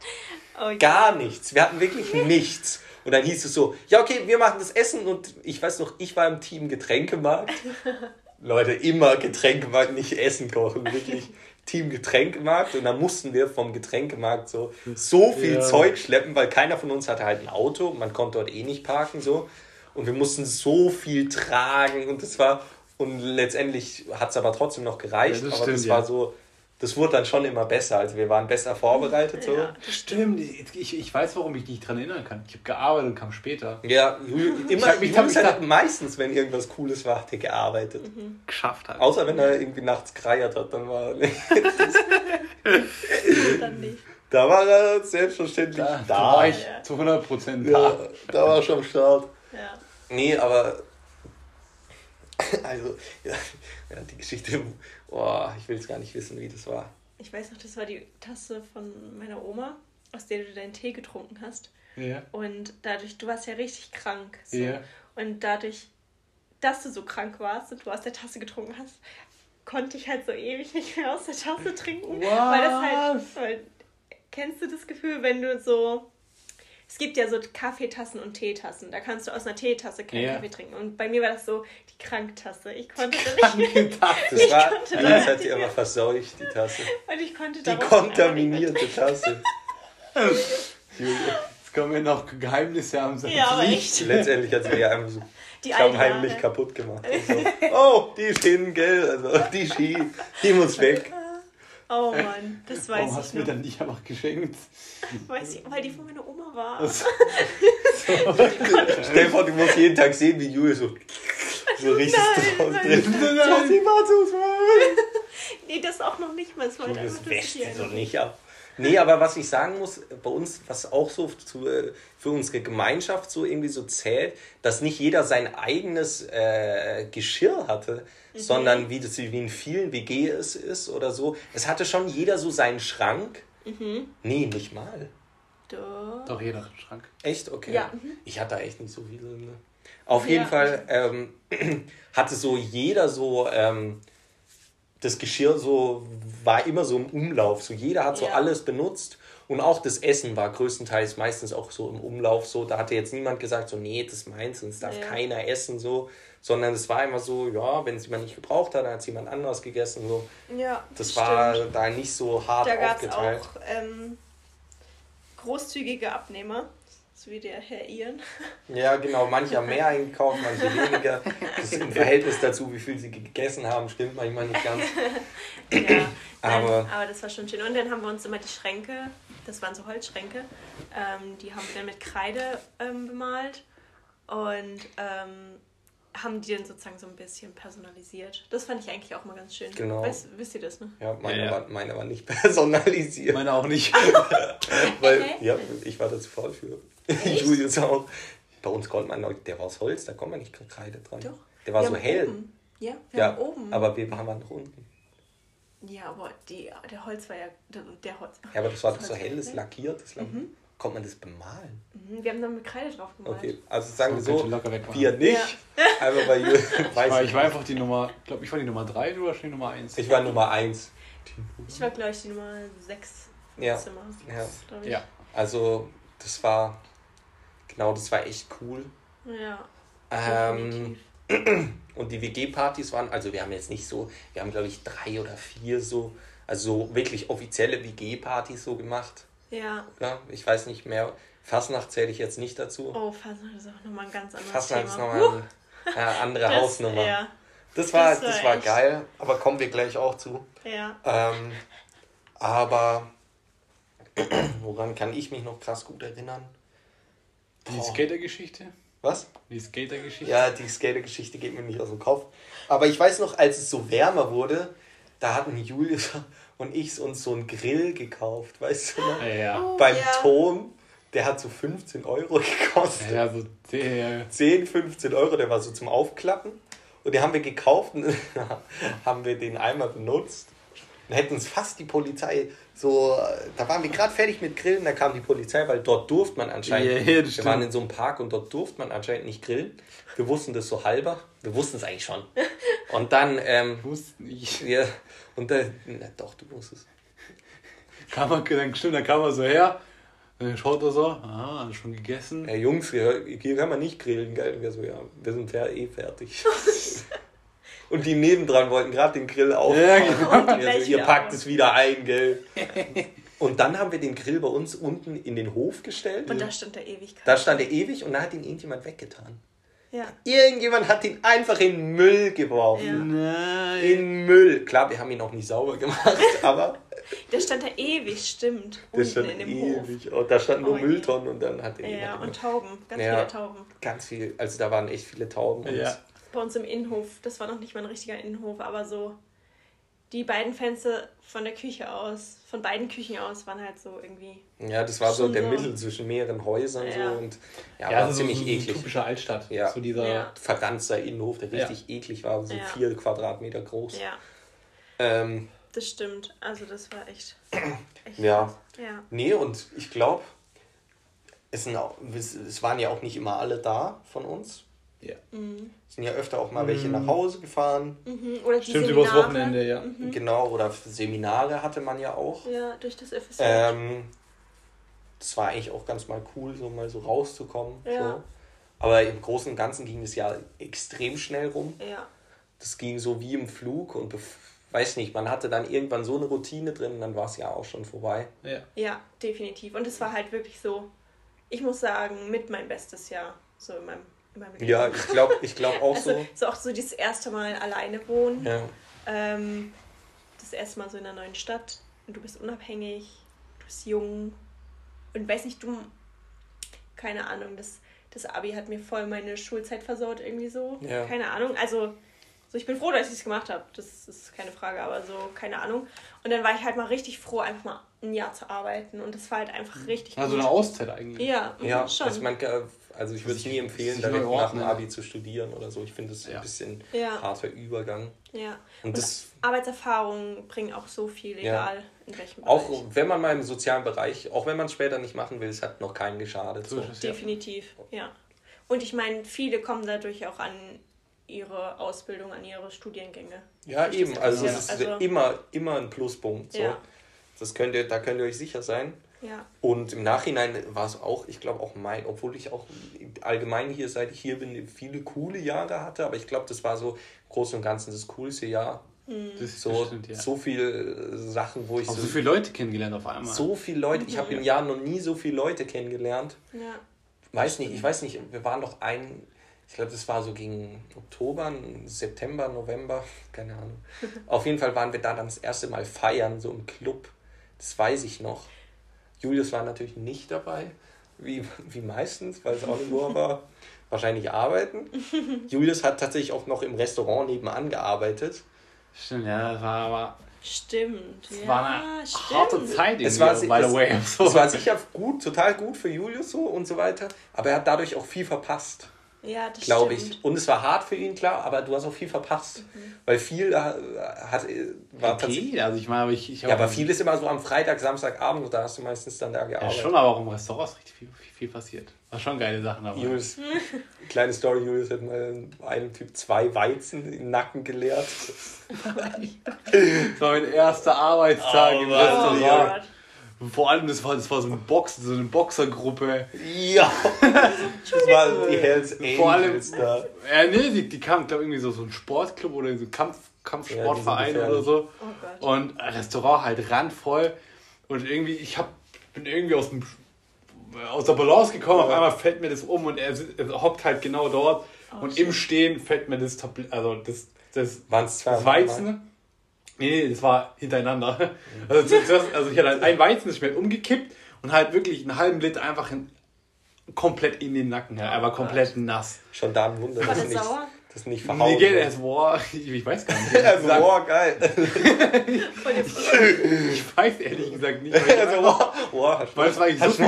Oh, ja. gar nichts. Wir hatten wirklich nichts. Und dann hieß es so, ja, okay, wir machen das Essen. Und ich weiß noch, ich war im Team Getränkemarkt. Leute, immer Getränkemarkt, nicht Essen kochen, wirklich. Team Getränkemarkt und dann mussten wir vom Getränkemarkt so, so viel Ja. Zeug schleppen, weil keiner von uns hatte halt ein Auto, man konnte dort eh nicht parken so und wir mussten so viel tragen und das war und letztendlich hat es aber trotzdem noch gereicht, Ja, das aber das stimmt, war ja. so Das wurde dann schon immer besser. Also wir waren besser vorbereitet. So. Ja. Stimmt, ich, ich weiß, warum ich mich nicht dran erinnern kann. Ich habe gearbeitet und kam später. Ja, immer, hab mich- ich hab Julius mich hat meistens, wenn irgendwas Cooles war, hat er gearbeitet. Geschafft halt. Außer wenn er irgendwie nachts gereiert hat, dann war Dann nicht. da war er selbstverständlich Da, da. war ich Ja. zu 100% ja, da. da war er schon am Start. Ja. Nee, aber also ja, ja, die Geschichte, boah, ich will es gar nicht wissen, wie das war. Ich weiß noch, das war die Tasse von meiner Oma, aus der du deinen Tee getrunken hast. Ja. Und dadurch, du warst ja richtig krank. So. Ja. Und dadurch, dass du so krank warst und du aus der Tasse getrunken hast, konnte ich halt so ewig nicht mehr aus der Tasse trinken. Weil das halt. Weil, kennst du das Gefühl, wenn du so. Es gibt ja so Kaffeetassen und Teetassen. Da kannst du aus einer Teetasse keinen Ja. Kaffee trinken. Und bei mir war das so die Kranktasse. Ich konnte da nicht. Kranke Tasse. Das war, konnte Julius das hat sie immer verseucht, die Tasse. Und ich konnte Die kontaminierte Tasse. Jetzt kommen wir noch Geheimnisse am Ja, aber echt. Letztendlich hat sie mir ja einfach so Die alten heimlich kaputt gemacht. So. Oh, die ist hin, gell? Also die Ski, die muss weg. Oh Mann, das weiß Warum ich hast du mir dann nicht einfach geschenkt? Weiß ich, weil die von meiner Oma war. Das- Stell dir vor, du musst jeden Tag sehen, wie Julius so, so richtig Nein, drauf nein. drin. Mal. Nee, das auch noch nicht mal. Es war halt einfach wäscht das sie so hier. nicht ab. Nee, aber was ich sagen muss, bei uns, was auch so zu, für unsere Gemeinschaft so irgendwie so zählt, dass nicht jeder sein eigenes äh, Geschirr hatte, Mhm. sondern wie das wie in vielen WG es ist oder so. Es hatte schon jeder so seinen Schrank. Mhm. Nee, nicht mal. Doch. Doch, jeder hat einen Schrank. Echt? Okay. Ja, mhm. Ich hatte da echt nicht so viele. Ne? Auf jeden Ja. Fall ähm, hatte so jeder so ähm, das Geschirr so war immer so im Umlauf. So jeder hat so Ja. alles benutzt und auch das Essen war größtenteils meistens auch so im Umlauf. So da hatte jetzt niemand gesagt so nee das meins und es darf Ja. keiner essen so, sondern es war immer so ja wenn es jemand nicht gebraucht hat, dann hat es jemand anderes gegessen so. Ja, Das stimmt. war da nicht so hart Da gab es aufgeteilt. auch ähm, großzügige Abnehmer, so wie der Herr Ian. Ja, genau. Manche haben mehr eingekauft, manche weniger. Das ist im Verhältnis dazu, wie viel sie gegessen haben, stimmt manchmal nicht ganz. Ja, nein, Aber- aber das war schon schön. Und dann haben wir uns immer die Schränke, das waren so Holzschränke, ähm, die haben wir dann mit Kreide ähm, bemalt und ähm, haben die dann sozusagen so ein bisschen personalisiert. Das fand ich eigentlich auch mal ganz schön. Genau. Weißt, wisst ihr das, ne? Ja, meine, Ja, ja. War, meine war nicht personalisiert. Meine auch nicht. Weil, Hä? ja, ich war dazu faul für. Echt? Julius auch. Bei uns konnte man, der war aus Holz, da kommt man nicht Kreide dran. Doch. Der war Wir so hell. Oben. Ja, wir Ja, haben oben. aber wir waren noch unten. ja, aber die, der Holz war ja. Der, der Holz. Ja, aber das war doch Das so helles, hell. lackiertes. Lack. Konnte man das bemalen? Mhm, Wir haben dann mit Kreide drauf gemalt. Okay, also sagen wir So, so, wir nicht. Aber bei Julius Ich weiß war, ich war einfach die Nummer, ich glaube, ich war die Nummer 3, du warst die Nummer 1. Ich war Nummer eins. Ich war, glaube ich, die Nummer 6 Ja. Zimmer. Ja. Ja. Also, das war, genau, das war echt cool. Ja. Ähm, und die WG-Partys waren, also wir haben jetzt nicht so, wir haben glaube ich drei oder vier so, also so wirklich offizielle WG-Partys so gemacht. Ja. Ja, ich weiß nicht mehr. Fastnacht zähle ich jetzt nicht dazu. Oh, Fasnacht ist auch nochmal ein ganz anderes Fastnacht ist Thema. nochmal eine äh, andere Das- Hausnummer. Ja, Das war, das das war war echt- geil, aber kommen wir gleich auch zu. ja. Ähm, aber woran kann ich mich noch krass gut erinnern? Die. Skater-Geschichte? Was? Die Skater-Geschichte? Ja, die Skater-Geschichte geht mir nicht aus dem Kopf. Aber ich weiß noch, als es so wärmer wurde, da hatten Julius und ich uns so einen Grill gekauft, weißt du noch? Ja. Oh, Beim ja. Tom, der hat so 15 Euro gekostet. Ja, so der, 10, 15 Euro, der war so zum Aufklappen. Und den haben wir gekauft und haben wir den einmal benutzt. Und hätten uns fast die Polizei so, da waren wir gerade fertig mit Grillen, da kam die Polizei, weil dort durfte man anscheinend, das wir stimmt. waren in so einem Park und dort durfte man anscheinend nicht grillen. Wir wussten das so halber, wir wussten es eigentlich schon. Und dann, ähm, wusste nicht. ja, und dann, na doch, du wusstest. Kam man, dann, stimmt, dann kam er so her, dann schaut er so, ah, hat schon gegessen. Ja, Jungs, wir, hier kann man nicht grillen, gell? Und wir so, ja, wir sind ja eh fertig. Und die nebendran wollten gerade den Grill auf. Ja, genau. Also, ihr packt es wieder ein, gell? Und dann haben wir den Grill bei uns unten in den Hof gestellt. Und da stand der Ewigkeit. Da stand er ewig und da hat ihn irgendjemand weggetan. Ja. Irgendjemand hat ihn einfach in Müll geworfen. Nein. In Müll. Klar, wir haben ihn auch nicht sauber gemacht, aber Der stand da ewig, stimmt. der Unten stand in dem Hof. ewig. Und da standen nur Oh. Mülltonnen und dann hat er Ja, jemand und Tauben. Ganz Ja. viele Tauben. ganz viel. Also da waren echt viele Tauben. Und Ja. Bei uns im Innenhof, das war noch nicht mal ein richtiger Innenhof, aber so die beiden Fenster von der Küche aus, von beiden Küchen aus, waren halt so irgendwie. Ja, das war so der so. Mittel zwischen mehreren Häusern Ja. so und ja, Ja, war also ziemlich so, so eklig. typischer Altstadt. Ja. So dieser. Ja. Verranzter Innenhof, der Ja. richtig eklig war, so Ja. vier Quadratmeter groß. Ja, Ähm, das stimmt. Also das war echt. echt Ja. Ja. nee, und ich glaube, es, sind auch- es es waren ja auch nicht immer alle da von uns. Ja. Es sind ja öfter auch mal welche nach Hause gefahren. Mhm. Oder die Stimmt, übers Seminare. Wochenende, ja. Genau, oder Seminare hatte man ja auch. Ja, durch das FSJ. Ähm, das war eigentlich auch ganz mal cool, so mal so rauszukommen. Ja. So. Aber im Großen und Ganzen ging es ja extrem schnell rum. ja. Das ging so wie im Flug und weiß nicht, man hatte dann irgendwann so eine Routine drin und dann war es ja auch schon vorbei. Ja. ja, definitiv. Und es war halt wirklich so, ich muss sagen, mit mein bestes Jahr. So in meinem. Ja, ich glaube ich glaub auch Also so. so auch so dieses erste Mal alleine wohnen. Ja. Ähm, das erste Mal so in einer neuen Stadt. Und du bist unabhängig, du bist jung. Und weiß nicht, du. Keine Ahnung, das, das Abi hat mir voll meine Schulzeit versaut, irgendwie so. Ja. Keine Ahnung. Also, so ich bin froh, dass ich es gemacht habe. Das ist keine Frage, aber so, keine Ahnung. Und dann war ich halt mal richtig froh, einfach mal ein Jahr zu arbeiten. Und das war halt einfach richtig Also eine Auszeit eigentlich. Ja, mhm, Ja, schon. also, man, kann- also ich würde es nie empfehlen, direkt neu nach dem. Abi zu studieren oder so. Ich finde es Ja. ein bisschen Ja. harter Übergang. ja. Und Und das Arbeitserfahrungen bringen auch so viel, Ja. egal in welchem Bereich. auch wenn man mal im sozialen Bereich, auch wenn man es später nicht machen will, es hat noch keinen geschadet. So ja. Definitiv, ja. Und ich meine, viele kommen dadurch auch an ihre Ausbildung, an ihre Studiengänge. Ja, eben. das Also es ist Also- immer, immer ein Pluspunkt. So. Ja. Das könnt ihr, da könnt ihr euch sicher sein. Ja, Und im Nachhinein war es auch, ich glaube auch mein, obwohl ich auch allgemein hier, seit ich hier bin, viele coole Jahre hatte, aber ich glaube, das war so im Großen und Ganzen das coolste Jahr. Das ist So, bestimmt, ja. so viele Sachen, wo ich Auch so, so viele Leute kennengelernt auf einmal. so viele Leute, ich habe im Jahr noch nie so viele Leute kennengelernt. ja. Weiß nicht, ich weiß nicht, wir waren doch ein, ich glaube, das war so gegen Oktober, September, November, keine Ahnung. Auf jeden Fall waren wir da dann das erste Mal feiern, so im Club. Das weiß ich noch. Julius war natürlich nicht dabei, wie, wie meistens, weil es auch nur war, wahrscheinlich arbeiten. Julius hat tatsächlich auch noch im Restaurant nebenan gearbeitet. Stimmt, ja, das war aber. Stimmt. Es ja, war eine stimmt. harte Zeit Es war, by the es, way. So. es war sicher gut, total gut für Julius so und so weiter, aber er hat dadurch auch viel verpasst. Ja, das glaube ich. Und es war hart für ihn, klar, aber du hast auch viel verpasst. Weil viel äh, hat, äh, war tatsächlich. okay, also ich meine, aber ich, ich Ja, aber viel ist immer so am Freitag, Samstagabend und da hast du meistens dann da Ja, gearbeitet. schon, aber auch im Restaurant ist richtig viel, viel, viel passiert. War schon geile Sachen dabei. Julius, kleine Story, Julius hat mal einem Typ zwei Weizen im Nacken geleert. Das war mein erster Arbeitstag Oh, im Mann. Oh Restaurant. Und vor allem, das war, das war so eine Box, so eine Boxergruppe. Ja, das waren die Hells Vor allem, Angels da. ja, nee, die, die kamen, glaube irgendwie so, so ein Sportclub oder so ein Kampf, Kampfsportverein Ja, oder so. Oh. Und ein Restaurant halt randvoll. Und irgendwie, ich hab, bin irgendwie aus, dem, aus der Balance gekommen, auf Ja. einmal fällt mir das um und er, er hockt halt genau dort. Oh, und shit. im Stehen fällt mir das Tablet, also das, das, Waren zwei das Weizen. Nee, nee, das war hintereinander. Also, zuerst, also ich hatte halt ein Weizen, das ist mir umgekippt und halt wirklich einen halben Liter einfach in, komplett in den Nacken. Ja. Er war komplett nass. Schon da ein Wunder, War dass der nicht, sauer? Das nicht verhauen er ist, boah, ich, ich weiß gar nicht. Also, wow, geil. Der Ich weiß ehrlich gesagt nicht. Weil, Also, hast du Weil es war nicht so viel-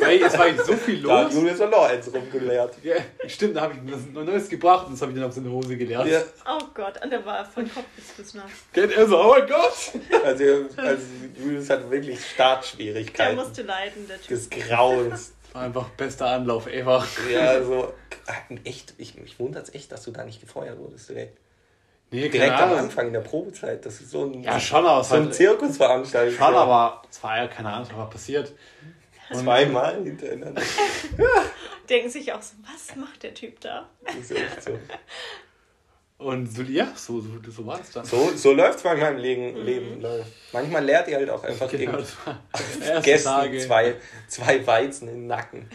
weil es war nicht so viel Da hat los. Julius auch noch eins rumgeleert. Ja, stimmt, da habe ich was Neues gebracht und das habe ich dann auf seine Hose gelernt. Ja, Oh Gott, und der war von Kopf bis. Kennt er so, oh mein Gott! also, also Julius hat wirklich Der Startschwierigkeiten musste leiden, der Typ. des Grauens. War einfach bester Anlauf ever. Ja, also echt, ich, mich wundert es echt, dass du da nicht gefeuert wurdest direkt. Nee, Direkt am. Anfang in der Probezeit. Das ist so ein, Ja, schon, aber so ein war Zirkusveranstaltung. schon, aber es war ja keine Ahnung, was war passiert. Zweimal hintereinander. Denken sich auch so, was macht der Typ da? Das ist echt so. Und so, ja, so, so, so war es dann. So, so läuft es manchmal im Leben. Leben Leute. Manchmal lehrt ihr halt auch einfach Genau, erste Gästen zwei, zwei Weizen in den Nacken.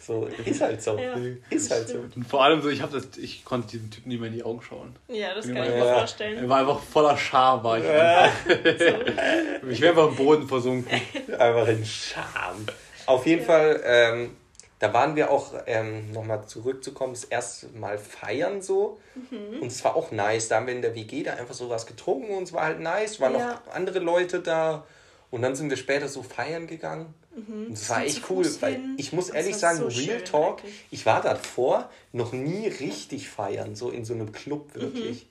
So, ist halt so. Ja, ist halt so. stimmt. Und vor allem so, ich, das, ich konnte diesem Typen nicht mehr in die Augen schauen. Ja, das kann Ja. ich mir Er vorstellen. war einfach voller Scham, war ich. Ich wäre einfach im Boden versunken. Einfach in Scham. Auf jeden Fall, ähm, da waren wir auch, ähm, nochmal zurückzukommen, das erste Mal feiern so. Mhm. Und es war auch nice. Da haben wir in der WG da einfach so was getrunken und es war halt nice. Waren Ja. noch andere Leute da. Und dann sind wir später so feiern gegangen. Und es war echt Mhm. cool, weil ich muss ehrlich sagen, so Real schön Talk, eigentlich. ich war davor noch nie richtig feiern, so in so einem Mhm. Club wirklich.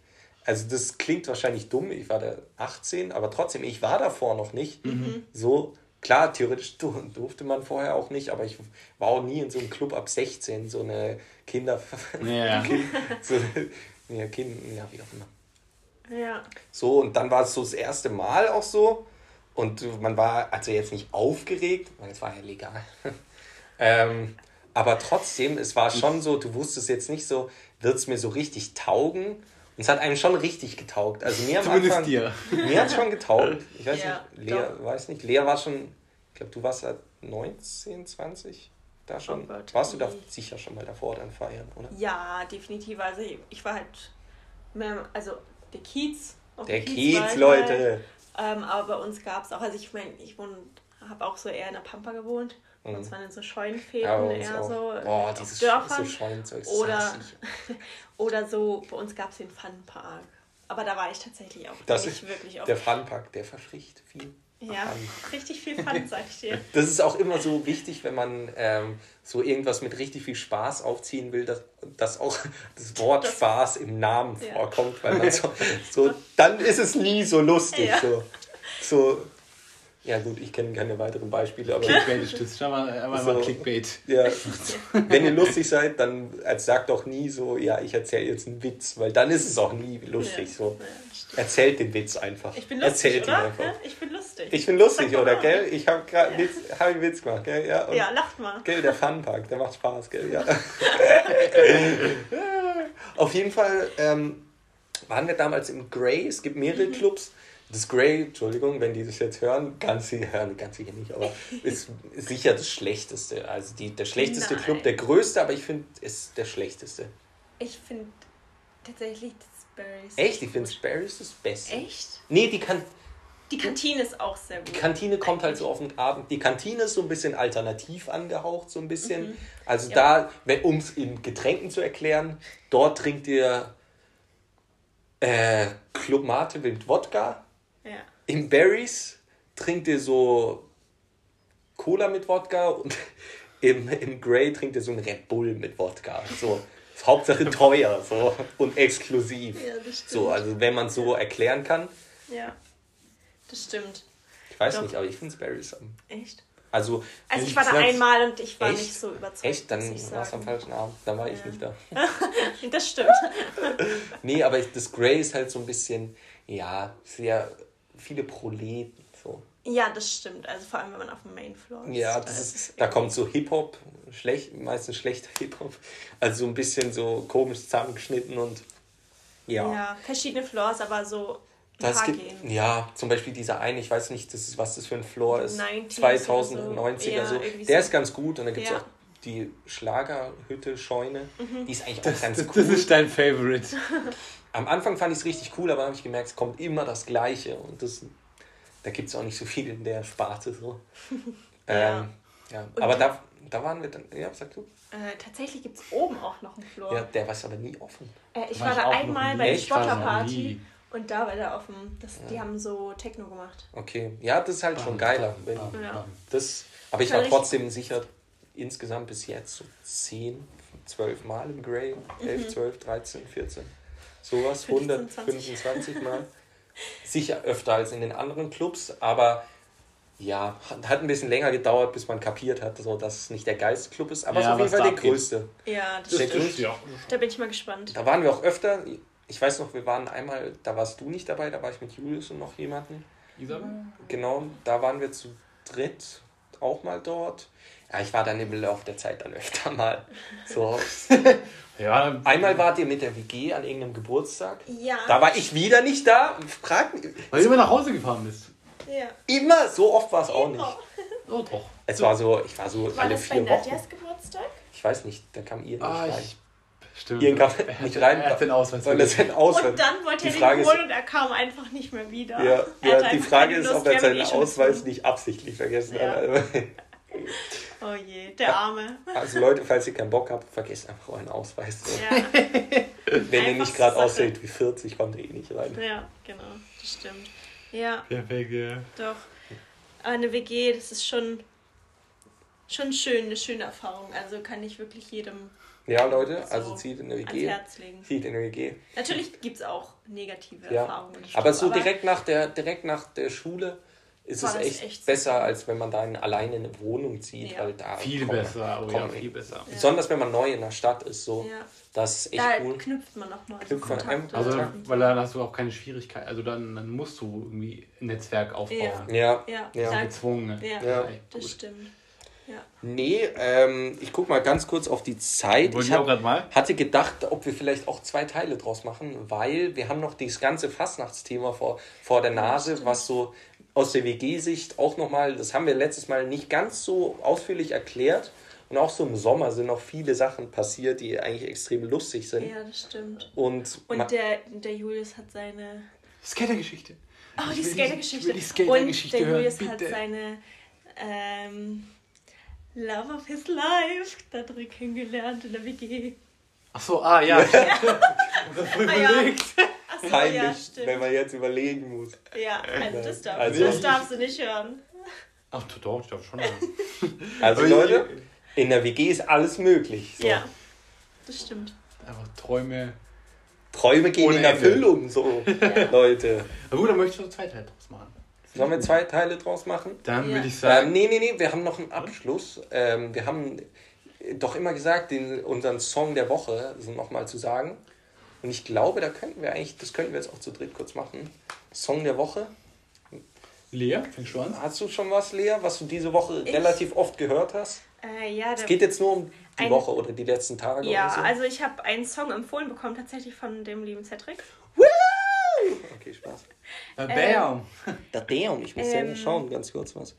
Also das klingt wahrscheinlich dumm, ich war da 18, aber trotzdem, ich war davor noch nicht. Mhm. So, klar, theoretisch du- durfte man vorher auch nicht, aber ich war auch nie in so einem Club ab 16, so eine Kinder... Ja. kind, so, ja, kind, ja, wie auch immer. Ja. So, und dann war es so das erste Mal auch so. Und man war also jetzt nicht aufgeregt, weil es war ja legal. ähm, aber trotzdem, es war schon so, du wusstest jetzt nicht so, wird es mir so richtig taugen? Und es hat einem schon richtig getaugt. Also mir am Zumindest Anfang, dir. mir hat es schon getaugt. Ich weiß Ja, nicht, Lea, weiß nicht, Lea war schon, ich glaube, du warst seit 19, 20 da schon. Oh Gott. warst du da sicher schon mal davor dann feiern, oder? ja, definitiv. Also ich- war halt mehr, also der Kiez. Der Kiez, ich Leute. Halt. Ähm, aber bei uns gab es auch, also ich meine, ich habe auch so eher in der Pampa gewohnt. Bei uns waren in so Scheunenfäden eher auch. so Boah, auf dieses Dörfern. das Oder, oder so, bei uns gab es den Funpark. Aber da war ich tatsächlich auch Das nicht ist wirklich oft. Der Funpack, der verspricht viel. ja, Fun. richtig viel Fun, sag ich dir. Das ist auch immer so wichtig, wenn man ähm, so irgendwas mit richtig viel Spaß aufziehen will, dass, dass auch das Wort Das- Spaß im Namen Ja. vorkommt, weil man so, so, dann ist es nie so lustig. Ja. So, so, ja gut, ich kenne keine weiteren Beispiele, aber Clickbait ist das. Schau mal, einmal So. mal Clickbait. ja, wenn ihr lustig seid, dann als sagt doch nie so, ja, ich erzähle jetzt einen Witz, weil dann ist es auch nie lustig. Ja. So. Ja. Erzählt den Witz einfach. Ich bin lustig, Erzählt ihn oder? einfach. Ich bin lustig. Ich bin lustig, oder, gell? Ich habe gerade Ja. Witz, hab einen Witz gemacht, gell? Ja, und, ja, lacht mal. gell, der Funpark, der macht Spaß, gell? Ja. Auf jeden Fall ähm, waren wir damals im Grey, es gibt mehrere Mhm. Clubs. Das Grey, Entschuldigung, wenn die das jetzt hören, ganz sicher, hören ganz sicher nicht, aber ist sicher das Schlechteste. Also die, der schlechteste Nein. Club, der größte, aber ich finde, ist der Schlechteste. Ich finde tatsächlich das Berries. Echt? Ich finde Sparrows das Beste. Echt? Nee, die kann, Die Kantine ist auch sehr gut. Die Kantine kommt halt so auf den Abend. Die Kantine ist so ein bisschen alternativ angehaucht, so ein bisschen. Also Mhm. Ja. da, um es in Getränken zu erklären, dort trinkt ihr äh, Club Mate mit Wodka. Ja. Im Berries trinkt ihr so Cola mit Wodka und im, im Grey trinkt ihr so ein Red Bull mit Wodka. So, Hauptsache teuer so, und exklusiv. Ja, das stimmt. So, also wenn man es so erklären kann. Ja, das stimmt. Ich weiß Doch. nicht, aber ich finde Berries am. Echt? Also, Also ich Ich war da einmal und ich war Echt? nicht so überzeugt. Echt? Dann ich war es am falschen Abend. Dann war ich Ja. nicht da. Das stimmt. Nee, aber ich- das Grey ist halt so ein bisschen, ja, sehr viele Proleten. So. Ja, das stimmt. Also vor allem, wenn man auf dem Main Floor ist. Ja, da das ist da kommt so Hip-Hop, schlecht, meistens schlechter Hip-Hop. Also so ein bisschen so komisch zusammengeschnitten und ja. Ja. verschiedene Floors, aber so Das paar gibt, gehen. ja, zum Beispiel dieser eine, ich weiß nicht, das ist, was das für ein Floor ist. 90s 2090er oder so. so. Ja, Der so. ist ganz gut und dann gibt es Ja. Mhm. auch die Schlagerhütte, Scheune. Die ist eigentlich auch ganz Das, cool. das ist dein Favorite. Am Anfang fand ich es richtig cool, aber dann habe ich gemerkt, es kommt immer das Gleiche. Und das, da gibt es auch nicht so viel in der Sparte. So. Ja. ähm, ja. Und Aber da, da waren wir dann, ja, sag du? Äh, tatsächlich gibt es oben auch noch einen Floor. Ja, der war aber nie offen. Äh, ich War war da einmal bei der nie. und da war der offen. Das, Die haben so Techno gemacht. Okay, ja, das ist halt schon geiler. Wenn, Ja. das, aber ich War trotzdem sicher, insgesamt bis jetzt so 10, 12 Mal im Grey. 11, 12, 13, 14. Sowas, 15, 100, 25 Mal. Sicher öfter als in den anderen Clubs, aber ja, hat ein bisschen länger gedauert, bis man kapiert hat, so, dass es nicht der geilste Club ist, aber Ja, es ist auf jeden Fall der abgeht. größte. Ja, das Der stimmt. größte. ja. Da bin ich mal gespannt. Da waren wir auch öfter. Ich weiß noch, wir waren einmal, da warst du nicht dabei, da war ich mit Julius und noch jemanden. Isabel? Genau, da waren wir zu dritt auch mal dort. Ja, ich war dann im Laufe der Zeit dann öfter mal. So. Ja, Einmal wart ihr mit der WG an irgendeinem Geburtstag. Ja. Da war ich wieder nicht da. Frag mich. weil du immer nach Hause gefahren bist. Ja. Immer, so oft war es auch nicht. Oh, doch. Es war so, ich war so War alle das bei vier Wochen. Nadjas Geburtstag? Ich weiß nicht, da kam ihr nicht Ah, rein. ich. Stimmt. Ihr kam nicht rein. Er hat den Ausweis weil das ein Ausweis. Und dann wollte er den ist- holen und er kam einfach nicht mehr wieder. Ja, ja die Frage ist, Lust, ob er seinen eh Ausweis nicht absichtlich vergessen Ja. hat. Oh je, der Arme. Also Leute, falls ihr keinen Bock habt, vergesst einfach euren Ausweis. So. Ja, Wenn ihr nicht gerade aussieht wie 40, kommt ihr eh nicht rein. ja, genau, das stimmt. Ja, Perfekt, ja. doch. Aber eine WG, das ist schon, schon schön, eine schöne Erfahrung. Also kann ich wirklich jedem Ja, Leute, So also zieht in eine ans WG. Herz legen. Zieht in eine WG. Natürlich gibt es auch negative Ja. Erfahrungen. Aber so direkt nach der, direkt nach der Schule ist War es das echt, echt besser, als wenn man dann alleine in eine Wohnung zieht. Ja. Weil da Viel kommt- besser, oh ja, viel besser. Ja. Besonders wenn man neu in der Stadt ist, so. Ja. Das ist echt Da cool. knüpft man noch neue Knüpft man Kontakte. Also, weil dann hast du auch keine Schwierigkeit. Also, dann, dann musst du irgendwie ein Netzwerk aufbauen. Ja. ja, Ja. da- Gezwungen. ja, Ja. das Gut. stimmt. Ja. Nee, ähm, ich guck mal ganz kurz auf die Zeit. Wollte Ich hab, gerade mal. hatte gedacht, ob wir vielleicht auch zwei Teile draus machen, weil wir haben noch dieses ganze Fastnachtsthema vor, vor der Nase, was so aus der WG-Sicht auch nochmal, das haben wir letztes Mal nicht ganz so ausführlich erklärt. Und auch so im Sommer sind noch viele Sachen passiert, die eigentlich extrem lustig sind. ja, das stimmt. Und, Und der, der Julius hat seine. Skatergeschichte. Oh, die Skatergeschichte. die Skatergeschichte Und der hören, Julius hat bitte. seine ähm, Love of his life da drin kennengelernt in der WG. Ach so, ah, ja. Ich hab das voll Ah, ja. Achso, peinlich, ja, wenn stimmt. man jetzt überlegen muss. Ja, also das darfst, Also das darfst du nicht hören. Ach, doch, ich darf schon. Also Ui. Leute, in der WG ist alles möglich. So. Ja, das stimmt. Einfach Träume. Träume gehen Ohne in Ende. Erfüllung, so Leute. Na gut, dann möchte ich noch zwei Teile draus machen. Sollen wir zwei Teile draus machen? Dann Ja. würde ich Ähm, sagen. nee, nee, nee, wir haben noch einen Abschluss. Ähm, wir haben doch immer gesagt, den, unseren Song der Woche so nochmal zu sagen. Und ich glaube, da könnten wir eigentlich, das könnten wir jetzt auch zu dritt kurz machen. Song der Woche. Lea, fängst du an? Hast du schon was, Lea, was du diese Woche Ich? relativ oft gehört hast? Äh, ja, Es geht jetzt nur um die Ein- Woche oder die letzten Tage ja oder so. also ich habe einen Song empfohlen bekommen, tatsächlich von dem lieben Cedric. okay, Spaß. Äh, Bam! Der Damn, ich muss Ähm, selber schauen, ganz kurz was.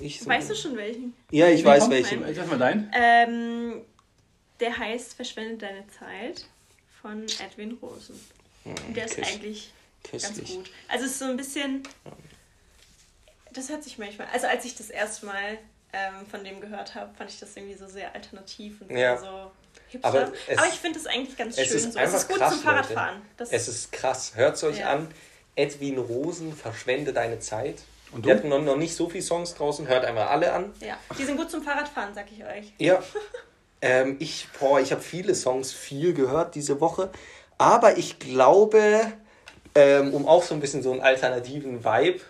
Ich so- Weißt du schon welchen? Ja, ich weiß welchen. Sag mal dein. Ähm, der heißt Verschwende deine Zeit von Edwin Rosen. Der ist Kiss- eigentlich ganz Köstlich. gut. Also es ist so ein bisschen. Das hört sich manchmal. Also als ich das erste Mal ähm, von dem gehört habe, fand ich das irgendwie so sehr alternativ und Ja. sehr so hipster. Aber Aber, es- ich finde es eigentlich ganz es schön ist so. einfach es ist gut krass, zum Fahrradfahren. Es ist krass. Hört es euch Ja. an. Edwin Rosen, verschwende deine Zeit. Und Wir du? hatten noch, noch nicht so viele Songs draußen. Hört einmal alle an. ja, die sind gut zum Fahrradfahren, sag ich euch. Ja. ähm, ich boah, ich habe viele Songs viel gehört diese Woche. Aber ich glaube, ähm, um auch so ein bisschen so einen alternativen Vibe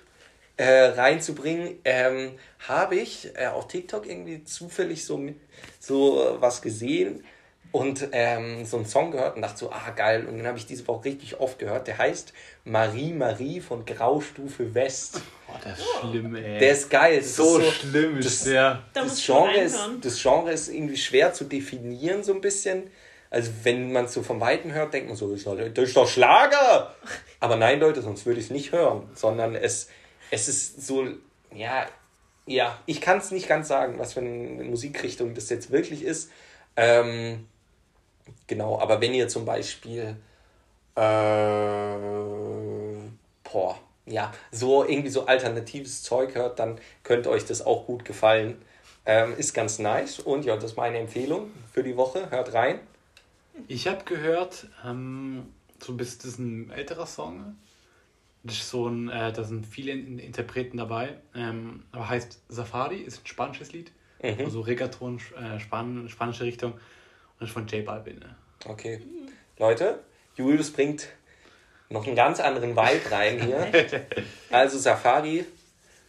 äh, reinzubringen, ähm, habe ich äh, auf TikTok irgendwie zufällig so, mit, so äh, was gesehen und ähm, so einen Song gehört und dachte so, ah geil. Und den habe ich diese Woche richtig oft gehört. Der heißt Marie Marie von Graustufe West. Boah, das ist schlimm, ey. Der ist geil. Das so, ist schlimm, ist das- der. Da das Genre, ist, das Genre ist irgendwie schwer zu definieren, so ein bisschen. Also, wenn man es so vom Weiten hört, denkt man so, das ist doch- das ist doch Schlager! Aber nein, Leute, sonst würde ich es nicht hören. Sondern es, es ist so, ja, ja, ich kann es nicht ganz sagen, was für eine Musikrichtung das jetzt wirklich ist. Ähm, genau, aber wenn ihr zum Beispiel, äh, boah, ja, so irgendwie so alternatives Zeug hört, dann könnte euch das auch gut gefallen. Ähm, ist ganz nice und ja, das ist meine Empfehlung für die Woche. Hört rein. Ich habe gehört, ähm, so bis das ist ein älterer Song. Das ist so ein, äh, da sind viele In Interpreten dabei. Ähm, aber heißt Safari, ist ein spanisches Lied. Mhm. Also Reggaeton, äh, Span spanische Richtung. Und ist von J Balvin. Ne? Okay. Leute, Julius bringt noch einen ganz anderen Vibe rein hier. Also Safari,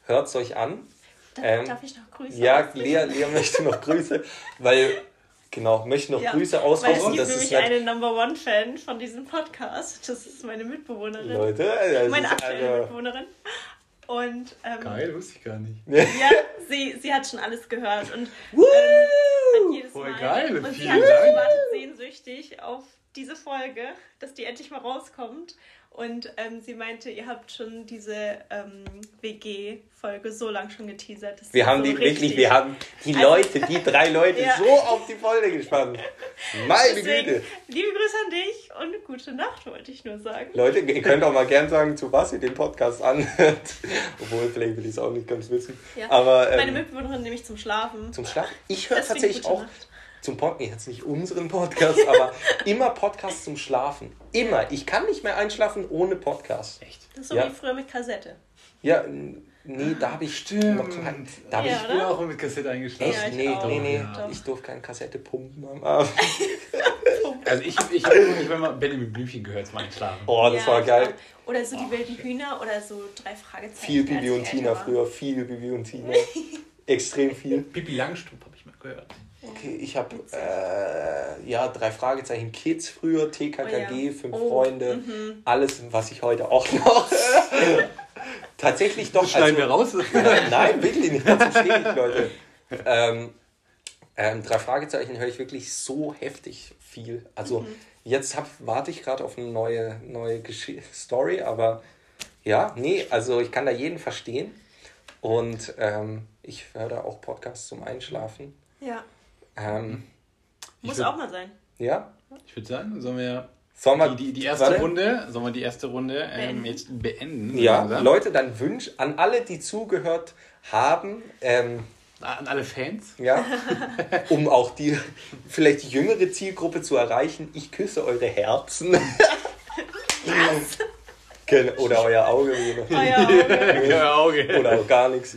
hört es euch an. Darf, Ähm, darf ich noch Grüße Ja? Lea, Lea möchte noch Grüße, weil, genau, möchte noch Ja, Grüße Weil ausrichten. es gibt Das ist nämlich nicht, eine Number One Fan von diesem Podcast. Das ist meine Mitbewohnerin. Leute, das meine ist aktuelle also, Mitbewohnerin. Und ähm, Geil, wusste ich gar nicht. ja, sie, sie hat schon alles gehört und ähm, hat jedes Voll Mal. geil, und sie, vielen hat, Dank. sie wartet sehnsüchtig auf diese Folge, dass die endlich mal rauskommt. Und ähm, sie meinte, ihr habt schon diese ähm, WG-Folge so lang schon geteasert. Wir haben so die wirklich, richtig- wir haben die Also- Leute, die drei Leute Ja. so auf die Folge gespannt. Meine Deswegen, Güte. liebe Grüße an dich und gute Nacht, wollte ich nur sagen. Leute, ihr könnt auch mal gern sagen, zu was ihr den Podcast anhört. Obwohl, vielleicht will ich es auch nicht ganz wissen. Ja. Aber Meine ähm, Mitbewohnerin nämlich zum Schlafen. zum Schlaf. Ich höre tatsächlich auch Nacht. Zum Podcast, jetzt nicht unseren Podcast, aber immer Podcast zum Schlafen. Immer. Ich kann nicht mehr einschlafen ohne Podcast. Echt? Das ist so Ja. wie früher mit Kassette. Ja, nee, da habe ich Stimmt. noch kein, da hab Ja, ich Ich bin auch mit Kassette eingeschlafen. Echt? Ja, ich nee, auch. nee, nee. Ja. Ich durfte keine Kassette pumpen am Abend. Also ich, ich habe nicht mal Benjamin Blümchen gehört zum Einschlafen. Oh, das Ja, war ich geil. Oder so die wilden Hühner oder so drei Fragezeichen. Viel Bibi ich und Tina früher, viel Bibi und Tina. Extrem viel. Pippi Langstrumpf habe ich mal gehört. Okay, ich habe äh, ja drei Fragezeichen Kids früher, TKKG, Oh ja. fünf Oh, Freunde, alles, was ich heute auch noch. Tatsächlich doch. Das schneiden wir raus. Ja, nein, wirklich nicht. Dazu stehe ich, Leute. Ähm, ähm, drei Fragezeichen höre ich wirklich so heftig viel. Also Mhm. jetzt hab, warte ich gerade auf eine neue, neue Gesch Story, aber ja, nee, also ich kann da jeden verstehen. Und ähm, ich höre da auch Podcasts zum Einschlafen. Ja, Ähm, muss würd- auch mal sein. ja, Ich würde sagen, sollen wir sollen wir die, die, die erste warte. Runde, sollen wir die erste Runde ähm, Beenden. jetzt beenden? Ja, langsam? Leute, dann wünsch an alle, die zugehört haben, ähm, An alle Fans. ja, um auch die vielleicht die jüngere Zielgruppe zu erreichen, ich küsse eure Herzen. Gen- Oder euer Auge. ja, Ja, Auge. Oder auch gar nichts.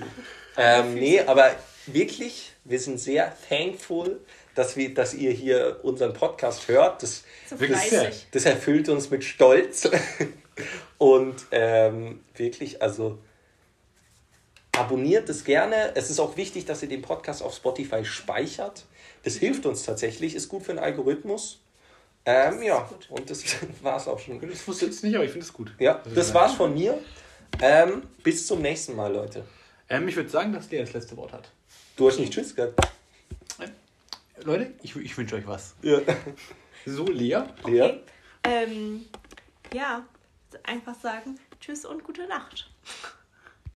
Ähm, nee, aber wirklich, wir sind sehr thankful, dass, wir, dass ihr hier unseren Podcast hört. Das, so Wirklich fleißig. das erfüllt uns mit Stolz. Und ähm, wirklich, also abonniert es gerne. Es ist auch wichtig, dass ihr den Podcast auf Spotify speichert. Das hilft uns tatsächlich, ist gut für den Algorithmus. Ähm, ja, gut. und das war es auch schon. Das wusste ich jetzt nicht, aber ich finde es gut. Ja, Also, das war's von mir. Ähm, bis zum nächsten Mal, Leute. Ähm, ich würde sagen, dass der das letzte Wort hat. Du hast nicht Tschüss gesagt. Leute, ich, ich wünsche euch was. Ja. So, Lea. Lea? Okay. Ähm, ja, einfach sagen Tschüss und gute Nacht.